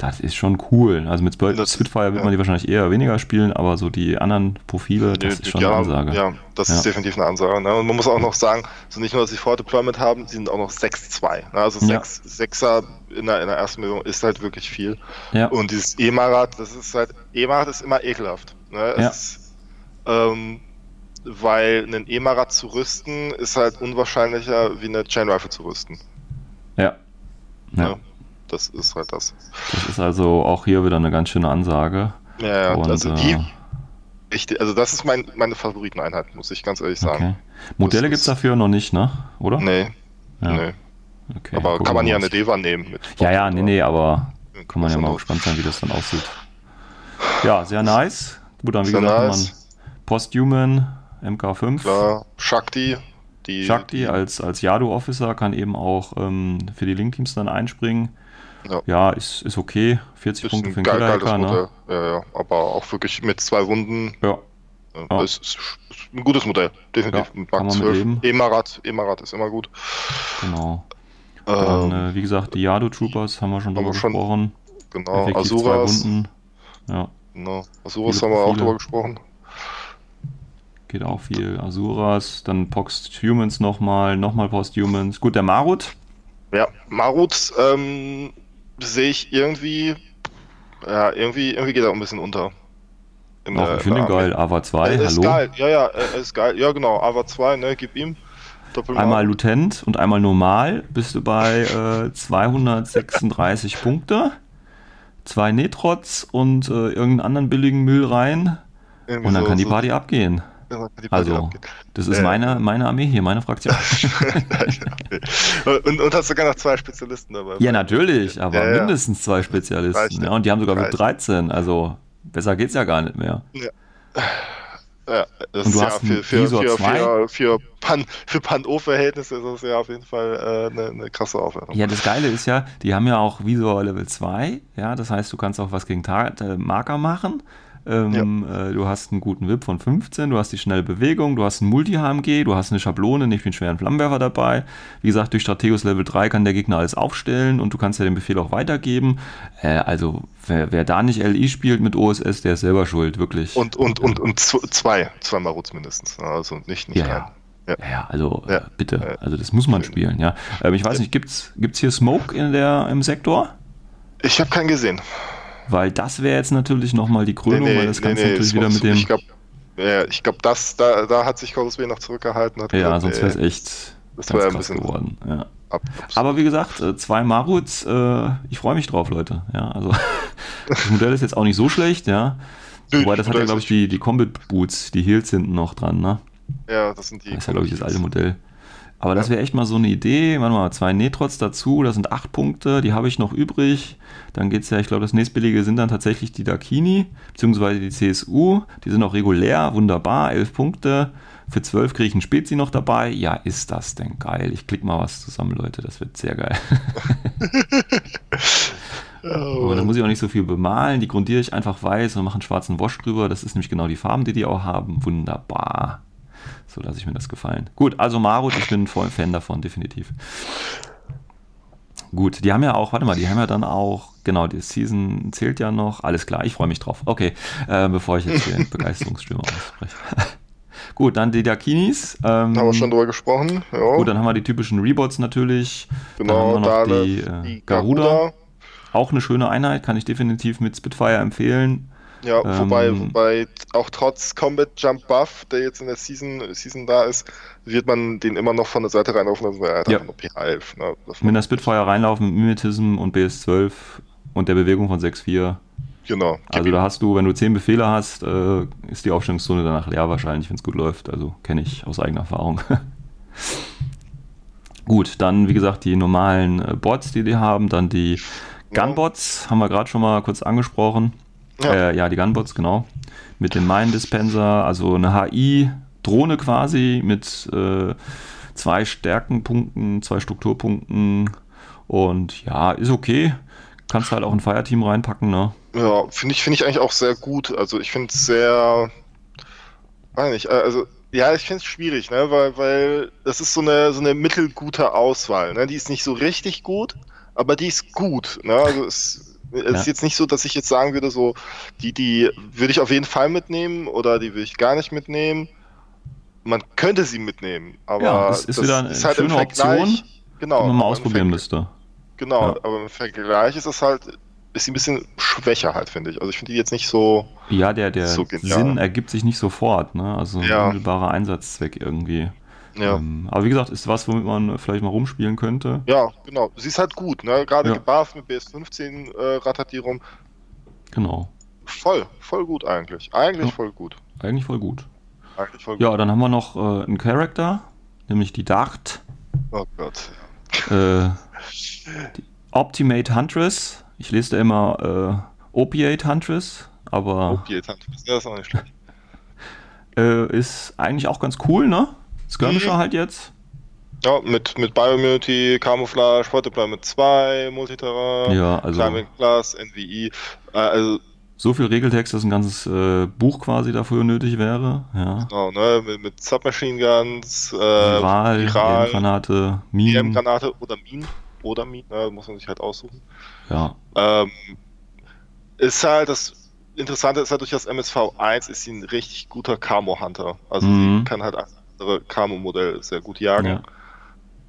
das ist schon cool. Also mit Spit- Das- Spitfire wird ja. man die wahrscheinlich eher weniger spielen, aber so die anderen Profile, das Die- ist schon ja, eine Ansage. Ja, das Ja. ist definitiv eine Ansage. Ne? Und man muss auch noch sagen, so nicht nur, dass sie Forward Deployment haben, sie sind auch noch 6-2. Ne? Also Ja. 6, 6er in der, in der ersten Million ist halt wirklich viel. Und dieses E-Marat, das ist halt, E-Marat ist immer ekelhaft. Ne? Ist, ähm, weil einen E-Marat zu rüsten, ist halt unwahrscheinlicher, wie eine Chain Rifle zu rüsten. ja. ja. Das ist halt das. Das ist also auch hier wieder eine ganz schöne Ansage. Ja, Und, also äh, die, ich, also das ist mein, meine Favoriteneinheit, muss ich ganz ehrlich sagen. Okay. Modelle gibt es dafür noch nicht, ne? Oder? Nee, Ja. nee. Okay, Aber kann man ja eine Deva nehmen. Mit Ja, ja, nee, nee, aber kann man ja mal gespannt sein, wie das dann aussieht. <laughs> Ja, sehr nice. Gut, dann wie Sehr gesagt, nice. Posthuman MK5. Klar, Shakti, die. Shakti als, als Yadu-Officer kann eben auch ähm, für die Link-Teams dann einspringen. Ja. Ja, ist, ist okay. 40 ist Punkte für den geil, Killer-Hacker, Modell. ne? Ja, ja, aber auch wirklich mit zwei Wunden. Ja, Äh, Ja. Ist, ein gutes Modell. Definitiv. Ja, Mark man mit 12. leben. Emarat, Emarat ist immer gut. genau. Dann, Ähm, äh, wie gesagt, die Yadu-Troopers haben wir schon haben drüber schon. gesprochen. genau, Effektiv. Wunden. Ja, Genau. Azuras Viele haben wir auch Profile. drüber gesprochen. geht auch viel. Asuras, dann Post-Humans nochmal, nochmal Post-Humans. Gut, der Marut. Ja, Marut ähm, sehe ich irgendwie. Ja, irgendwie, irgendwie geht er ein bisschen unter. Auch, der- ich finde in ihn geil. Ava 2, Er ist hallo. geil, ja, ja, ist geil. Ja, genau, Ava 2, ne, gib ihm. Einmal Lutent und einmal normal bist du bei äh, 236 <laughs> Punkte. Zwei Netrots und äh, irgendeinen anderen billigen Müll rein. Irgendwie Und dann so- kann die so- Party abgehen. Ja, Also, das ist Ja. meine, meine Armee hier, meine Fraktion. <laughs> und, und hast sogar noch zwei Spezialisten dabei. ja, natürlich, aber Ja, ja. mindestens zwei Spezialisten. ja. Ja, und die haben sogar mit 13. Also, besser geht's ja gar nicht mehr. Ja, das Und du ist ja hast für, einen für, für, zwei? für, für, Pan, für Pan-O-Verhältnisse ist das ja auf jeden Fall äh, eine, eine krasse Aufwertung. Ja, das Geile ist ja, die haben ja auch Visor Level 2. Ja, das heißt, du kannst auch was gegen Tar äh, Marker machen. Ähm, äh, du hast einen guten Whip von 15, du hast die schnelle Bewegung, du hast einen Multi-HMG, du hast eine Schablone, nicht einen schweren Flammenwerfer dabei. Wie gesagt, durch Strategos Level 3 kann der Gegner alles aufstellen und du kannst ja den Befehl auch weitergeben. Äh, also, wer, wer da nicht LI spielt mit OSS, der ist selber schuld, wirklich. Und, und, und, und zw- zwei, zwei Maruts mindestens. Also nicht, nicht Ja, ein. ja. Ja. Ja, ja, also Ja. äh, bitte, Ja. also das muss man spielen, ja. Ähm, ich weiß Ja. nicht, gibt's, gibt's hier Smoke in der, im Sektor? Ich habe keinen gesehen. Weil das wäre jetzt natürlich nochmal die Krönung, weil das kannst du natürlich wieder mit dem. Ich glaube, ja, ich glaub, das, da, da hat sich Chorus B noch zurückgehalten. Hat ja, gesagt, sonst nee, wäre es echt das ganz wär ein bisschen- geworden. Ja. ab, ab, Aber wie gesagt, äh, zwei Maruts, äh, ich freue mich drauf, Leute. Ja, also <laughs> das Modell ist jetzt auch nicht so schlecht, ja. Nö, Wobei das hat ja, glaube ich, die, die Combat Boots, die Heels hinten noch dran, ne? ja, das sind die. Das ist ja, glaube ich, das alte Modell. Aber das wäre echt mal so eine Idee. Warte mal, zwei Netrots dazu, das sind acht Punkte, die habe ich noch übrig. Dann geht es ja, ich glaube, das nächstbillige sind dann tatsächlich die Dakini, beziehungsweise die CSU. Die sind auch regulär, wunderbar, elf Punkte. Für zwölf kriege ich einen Spezi noch dabei. Ja, ist das denn geil? Ich klicke mal was zusammen, Leute, das wird sehr geil. <laughs> Aber da muss ich auch nicht so viel bemalen. Die grundiere ich einfach weiß und mache einen schwarzen Wash drüber. Das ist nämlich genau die Farben, die die auch haben. Wunderbar. So lasse ich mir das gefallen. Gut, also Marut, ich bin voll Fan davon, definitiv. Gut, die haben ja auch, warte mal, die haben ja dann auch, genau, die Season zählt ja noch. Alles klar, ich freue mich drauf. Okay, äh, bevor ich jetzt hier in <laughs> Begeisterungsstimme ausspreche. <laughs> Gut, dann die Dakinis. Ähm, Haben wir schon drüber gesprochen. Ja. Gut, dann haben wir die typischen Rebots natürlich. genau, dann haben wir noch Daleth, die, äh, die Garuda. Garuda. Auch eine schöne Einheit, kann ich definitiv mit Spitfire empfehlen. Ja, Ähm, wobei, wobei auch trotz Combat Jump Buff, der jetzt in der Season, Season da ist, wird man den immer noch von der Seite reinlaufen lassen, weil er hat Ja. nur PH11. Ne? Das Mit einer Spitfire reinlaufen mit Mimetism und BS12 und der Bewegung von 6-4. genau. Also da hast du, wenn du 10 Befehle hast, äh, ist die Aufstellungszone danach leer wahrscheinlich, wenn es gut läuft. Also kenne ich aus eigener Erfahrung. <laughs> gut, dann wie gesagt die normalen äh, Bots, die die haben, dann die Ja. Gunbots, haben wir gerade schon mal kurz angesprochen. Ja. Äh, ja, die Gunbots, genau. Mit dem Mine Dispenser, also eine HI-Drohne quasi mit äh, zwei Stärkenpunkten, zwei Strukturpunkten und ja, ist okay. Kannst halt auch ein Fireteam reinpacken, ne? Ja, finde ich, finde ich eigentlich auch sehr gut. Also ich finde es sehr, weiß nicht, äh, also ja, ich finde es schwierig, ne, weil, weil das ist so eine, so eine mittelgute Auswahl, ne, die ist nicht so richtig gut, aber die ist gut, ne, also es, es Ja. ist jetzt nicht so, dass ich jetzt sagen würde, so, die, die würde ich auf jeden Fall mitnehmen oder die würde ich gar nicht mitnehmen. Man könnte sie mitnehmen, aber Ja, es ist das wieder eine ist halt schöne Vergleich, Option, genau, die man mal ausprobieren müsste. Genau, Ja. aber im Vergleich ist es halt, ist sie ein bisschen schwächer halt, finde ich. Also ich finde die jetzt nicht so, Ja, der, der So. Sinn ergibt sich nicht sofort, ne? Also ein Ja. unmittelbarer Einsatzzweck irgendwie. Ja. Ähm, aber wie gesagt, ist was, womit man vielleicht mal rumspielen könnte. Ja, genau. Sie ist halt gut, ne? Gerade Ja. gebufft mit BS15 äh, rattert die rum. Genau. Voll, voll gut eigentlich. Eigentlich Ja. voll gut. Eigentlich voll gut. Eigentlich voll gut. Ja, dann haben wir noch äh, einen Charakter, nämlich die Dart. Oh Gott. Äh, die Optimate Huntress. Ich lese da immer äh, Opiate Huntress, aber Opiate Hand. Ja, ist auch nicht schlecht. <laughs> äh, ist eigentlich auch ganz cool, ne? Skirmisher Mhm. halt jetzt. Ja, mit, mit Bioimmunity, Camouflage, mit 2, Multiterrain, Ja, also Climbing Class, NVI. Äh, also, so viel Regeltext, dass ein ganzes äh, Buch quasi dafür nötig wäre. Ja. genau, ne? Mit, mit Submachine Guns, äh, Viral, Viral, EM-Granate, Minen. EM-Granate oder Minen. Oder Minen, ne? muss man sich halt aussuchen. Ja, Ähm, ist halt das Interessante ist halt durch das MSV1 ist sie ein richtig guter Camo-Hunter. Also Mhm. sie kann halt andere Camo-Modell sehr gut jagen. ja.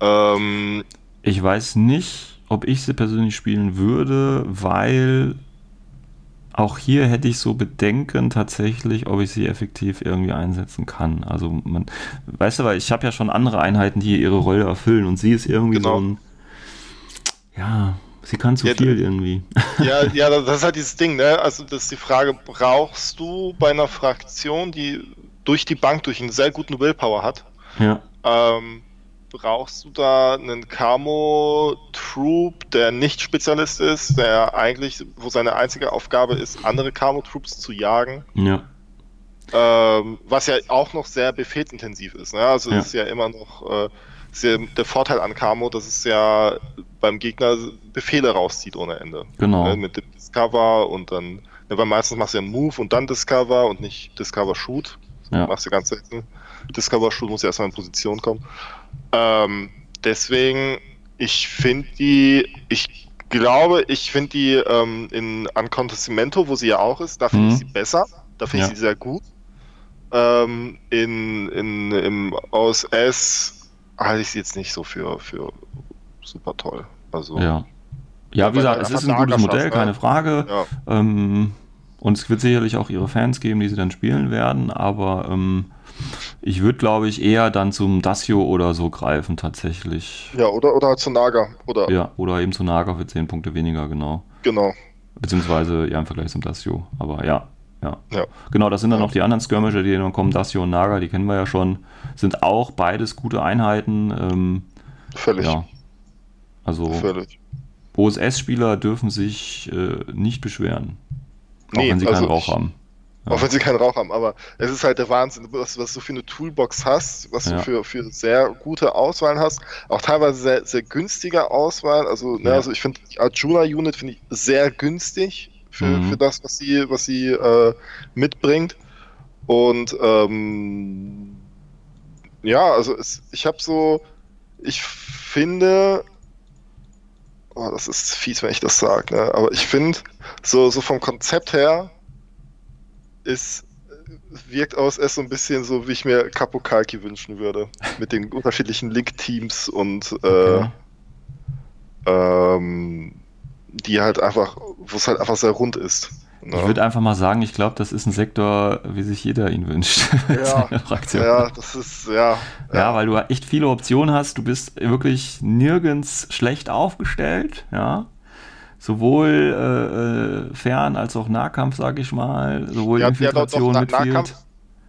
Ähm, Ich weiß nicht, ob ich sie persönlich spielen würde, weil auch hier hätte ich so Bedenken tatsächlich, ob ich sie effektiv irgendwie einsetzen kann. Also man, weißt du, weil ich habe ja schon andere Einheiten, die ihre Rolle erfüllen und sie ist irgendwie Genau. so ein, ja, sie kann zu Ja, viel irgendwie. <laughs> ja, <laughs> ja, das ist halt dieses Ding, ne? Also das ist die Frage, brauchst du bei einer Fraktion, die durch die Bank durch einen sehr guten Willpower hat, Ja, ähm, brauchst du da einen Camo-Troop, der nicht Spezialist ist, der eigentlich, wo seine einzige Aufgabe ist, andere Camo-Troops zu jagen? ja, Ähm, was ja auch noch sehr befehlsintensiv ist. Ne? Also Ja. es ist ja immer noch äh, ja der Vorteil an Camo, dass es ja beim Gegner Befehle rauszieht ohne Ende. genau. Ne? Mit dem Discover und dann, ne, weil meistens machst du ja einen Move und dann Discover und nicht Discover Shoot. Ja. Machst du ganz selten. Discover Shoot muss ja erstmal in Position kommen. Ähm, deswegen, ich finde die, ich glaube, ich finde die ähm, in Uncontestimento, wo sie ja auch ist, da finde Mhm. ich sie besser. Da finde Ja. ich sie sehr gut. Ähm, in, in, Im OSS halte ich sie jetzt nicht so für, für super toll. Also, Ja. Ja, wie gesagt, es ist ein gutes Modell, ne? keine Frage. ja. Ähm, und es wird sicherlich auch ihre Fans geben, die sie dann spielen werden, aber ähm, ich würde, glaube ich, eher dann zum Dasio oder so greifen, tatsächlich. Ja, oder, oder zu Naga. Oder, Ja, oder eben zu Naga für 10 Punkte weniger, genau. genau. Beziehungsweise ja im Vergleich zum Dasio. Aber ja, ja. Ja. Genau, das sind dann noch die anderen Skirmisher, die dann kommen. Dasio und Naga, die kennen wir ja schon. Sind auch beides gute Einheiten. Ähm, Völlig. ja. Also Völlig. OSS-Spieler dürfen sich äh, nicht beschweren. Auch Nee, wenn sie also keinen Rauch ich- haben. Ja. Auch wenn sie keinen Rauch haben, aber es ist halt der Wahnsinn, was, was du für eine Toolbox hast, was Ja. du für, für sehr gute Auswahlen hast, auch teilweise sehr, sehr günstige Auswahl. Also, ne, Ja. also ich finde die Arjuna-Unit finde ich sehr günstig für, Mhm. für das, was sie, was sie äh, mitbringt. Und ähm, ja, also es, ich habe so, ich finde, oh, das ist fies, wenn ich das sage, ne? aber ich finde, so, so vom Konzept her ist, wirkt OSS so ein bisschen so, wie ich mir Kapokalki wünschen würde. Mit den <laughs> unterschiedlichen Link-Teams und äh, okay. ähm, die halt einfach, wo es halt einfach sehr rund ist. Ja. Ich würde einfach mal sagen, ich glaube, das ist ein Sektor, wie sich jeder ihn wünscht. Ja, <laughs> ja das ist, ja, ja. Ja, weil du echt viele Optionen hast. Du bist wirklich nirgends schlecht aufgestellt, ja. Sowohl äh, äh Fern- als auch Nahkampf, sage ich mal. Sowohl ja, Infiltration, ja, doch, doch, Nahkampf,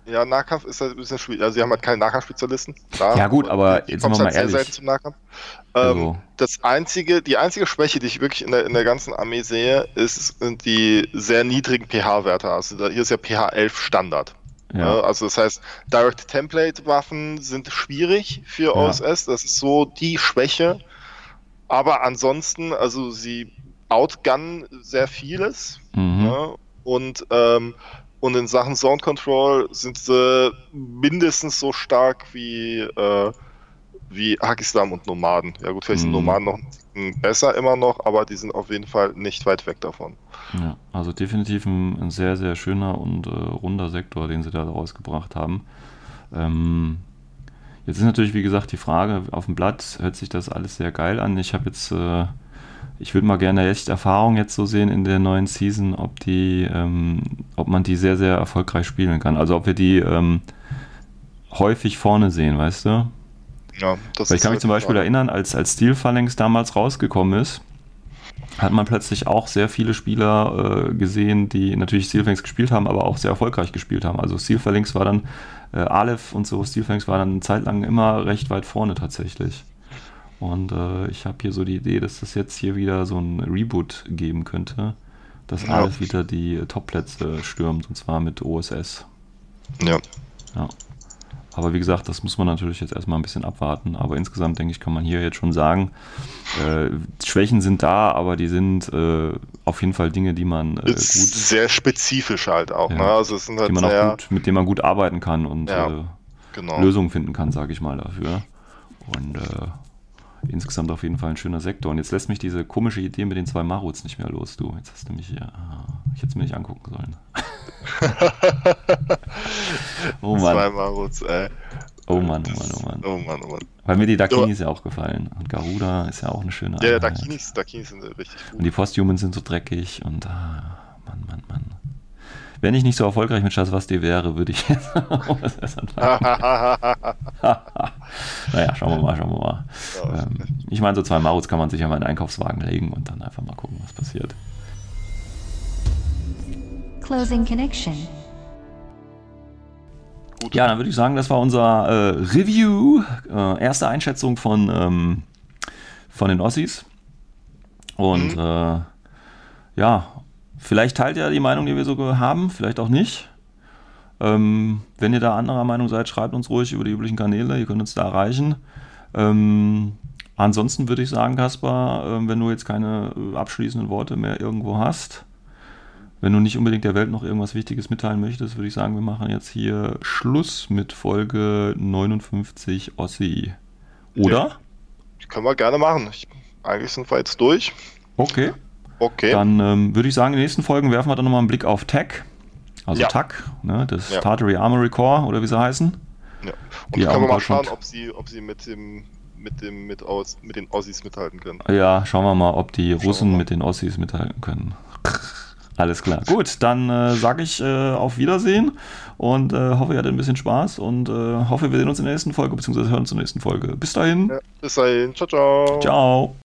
ja, Nahkampf ist halt ein bisschen schwierig. Also, sie haben halt keine Nahkampfspezialisten. Ja, gut, aber jetzt sind wir mal halt ehrlich. Sehr zum Nahkampf. Ähm, also. Das einzige, die einzige Schwäche, die ich wirklich in der, in der ganzen Armee sehe, ist sind die sehr niedrigen pH-Werte. Also, hier ist ja pH 11 Standard. Ja. Also, das heißt, Direct Template Waffen sind schwierig für ja. OSS. Das ist so die Schwäche. Aber ansonsten, also, sie outgunnen sehr vieles. Mhm. Ja, und ähm, und in Sachen Sound Control sind sie mindestens so stark wie, äh, wie Hakislam und Nomaden. Ja gut, vielleicht sind mhm. Nomaden noch besser immer noch, aber die sind auf jeden Fall nicht weit weg davon. Ja, also definitiv ein, ein sehr, sehr schöner und äh, runder Sektor, den sie da rausgebracht haben. Ähm, jetzt ist natürlich, wie gesagt, die Frage, auf dem Blatt hört sich das alles sehr geil an. Ich habe jetzt äh, ich würde mal gerne echt Erfahrung jetzt so sehen in der neuen Season, ob die, ähm, ob man die sehr, sehr erfolgreich spielen kann. Also ob wir die ähm, häufig vorne sehen, weißt du? Ja, das Weil ich kann mich zum Beispiel klar. erinnern, als, als Steel Phalanx damals rausgekommen ist, hat man plötzlich auch sehr viele Spieler äh, gesehen, die natürlich Steel Phalanx gespielt haben, aber auch sehr erfolgreich gespielt haben. Also Steel Phalanx war dann, äh, Aleph und so, Steel Phalanx war dann eine Zeit lang immer recht weit vorne tatsächlich. Und äh, ich habe hier so die Idee, dass das jetzt hier wieder so ein Reboot geben könnte, dass ja. alles wieder die Topplätze stürmt, und zwar mit OSS. Ja. Ja. Aber wie gesagt, das muss man natürlich jetzt erstmal ein bisschen abwarten. Aber insgesamt, denke ich, kann man hier jetzt schon sagen, äh, Schwächen sind da, aber die sind äh, auf jeden Fall Dinge, die man äh, gut. Sehr spezifisch halt auch, ja, ne? Also es sind halt die man sehr, auch gut, mit denen man gut arbeiten kann und ja, äh, genau. Lösungen finden kann, sage ich mal dafür. Und äh, insgesamt auf jeden Fall ein schöner Sektor. Und jetzt lässt mich diese komische Idee mit den zwei Maruts nicht mehr los, du. Jetzt hast du mich hier. Ah, ich hätte es mir nicht angucken sollen. <laughs> <laughs> oh Mann. Zwei Maruts, ey. Oh Mann, oh Mann, oh Mann. Oh Mann, oh Mann. Weil mir die Dakinis ja auch gefallen. Und Garuda ist ja auch eine schöne Ja, Dakinis, Dakinis sind richtig gut. Und die Posthumans sind so dreckig und ah, Mann, Mann, Mann. Wenn ich nicht so erfolgreich mit Shaswasti wäre, würde ich jetzt <laughs> <laughs> <laughs> Naja, schauen wir mal, schauen wir mal. Ähm, ich meine, so zwei Maruts kann man sich ja mal in einen Einkaufswagen legen und dann einfach mal gucken, was passiert. Closing Connection. Gut. Ja, dann würde ich sagen, das war unser äh, Review, äh, erste Einschätzung von, ähm, von den Ossis. Und mhm. äh, ja, Vielleicht teilt ihr die Meinung, die wir so haben, vielleicht auch nicht. Ähm, wenn ihr da anderer Meinung seid, schreibt uns ruhig über die üblichen Kanäle, ihr könnt uns da erreichen. Ähm, ansonsten würde ich sagen, Kaspar, äh, wenn du jetzt keine äh, abschließenden Worte mehr irgendwo hast, wenn du nicht unbedingt der Welt noch irgendwas Wichtiges mitteilen möchtest, würde ich sagen, wir machen jetzt hier Schluss mit Folge 59 Ossi. Oder? Ja, können wir gerne machen. Ich, eigentlich sind wir jetzt durch. Okay. Okay. Dann ähm, würde ich sagen, in den nächsten Folgen werfen wir dann nochmal einen Blick auf TAC, also ja. TAC, ne, das ja. Tartary Armory Corps oder wie sie heißen. Ja. Und die können wir mal schauen, ob sie, ob sie mit dem mit dem mit, aus, mit den Ossis mithalten können. Ja, schauen wir mal, ob die Russen mit den Ossis mithalten können. Alles klar. Gut, dann äh, sage ich äh, auf Wiedersehen und äh, hoffe, ihr hattet ein bisschen Spaß und äh, hoffe, wir sehen uns in der nächsten Folge, beziehungsweise hören uns in der nächsten Folge. Bis dahin. Ja, bis dahin. Ciao, ciao. Ciao.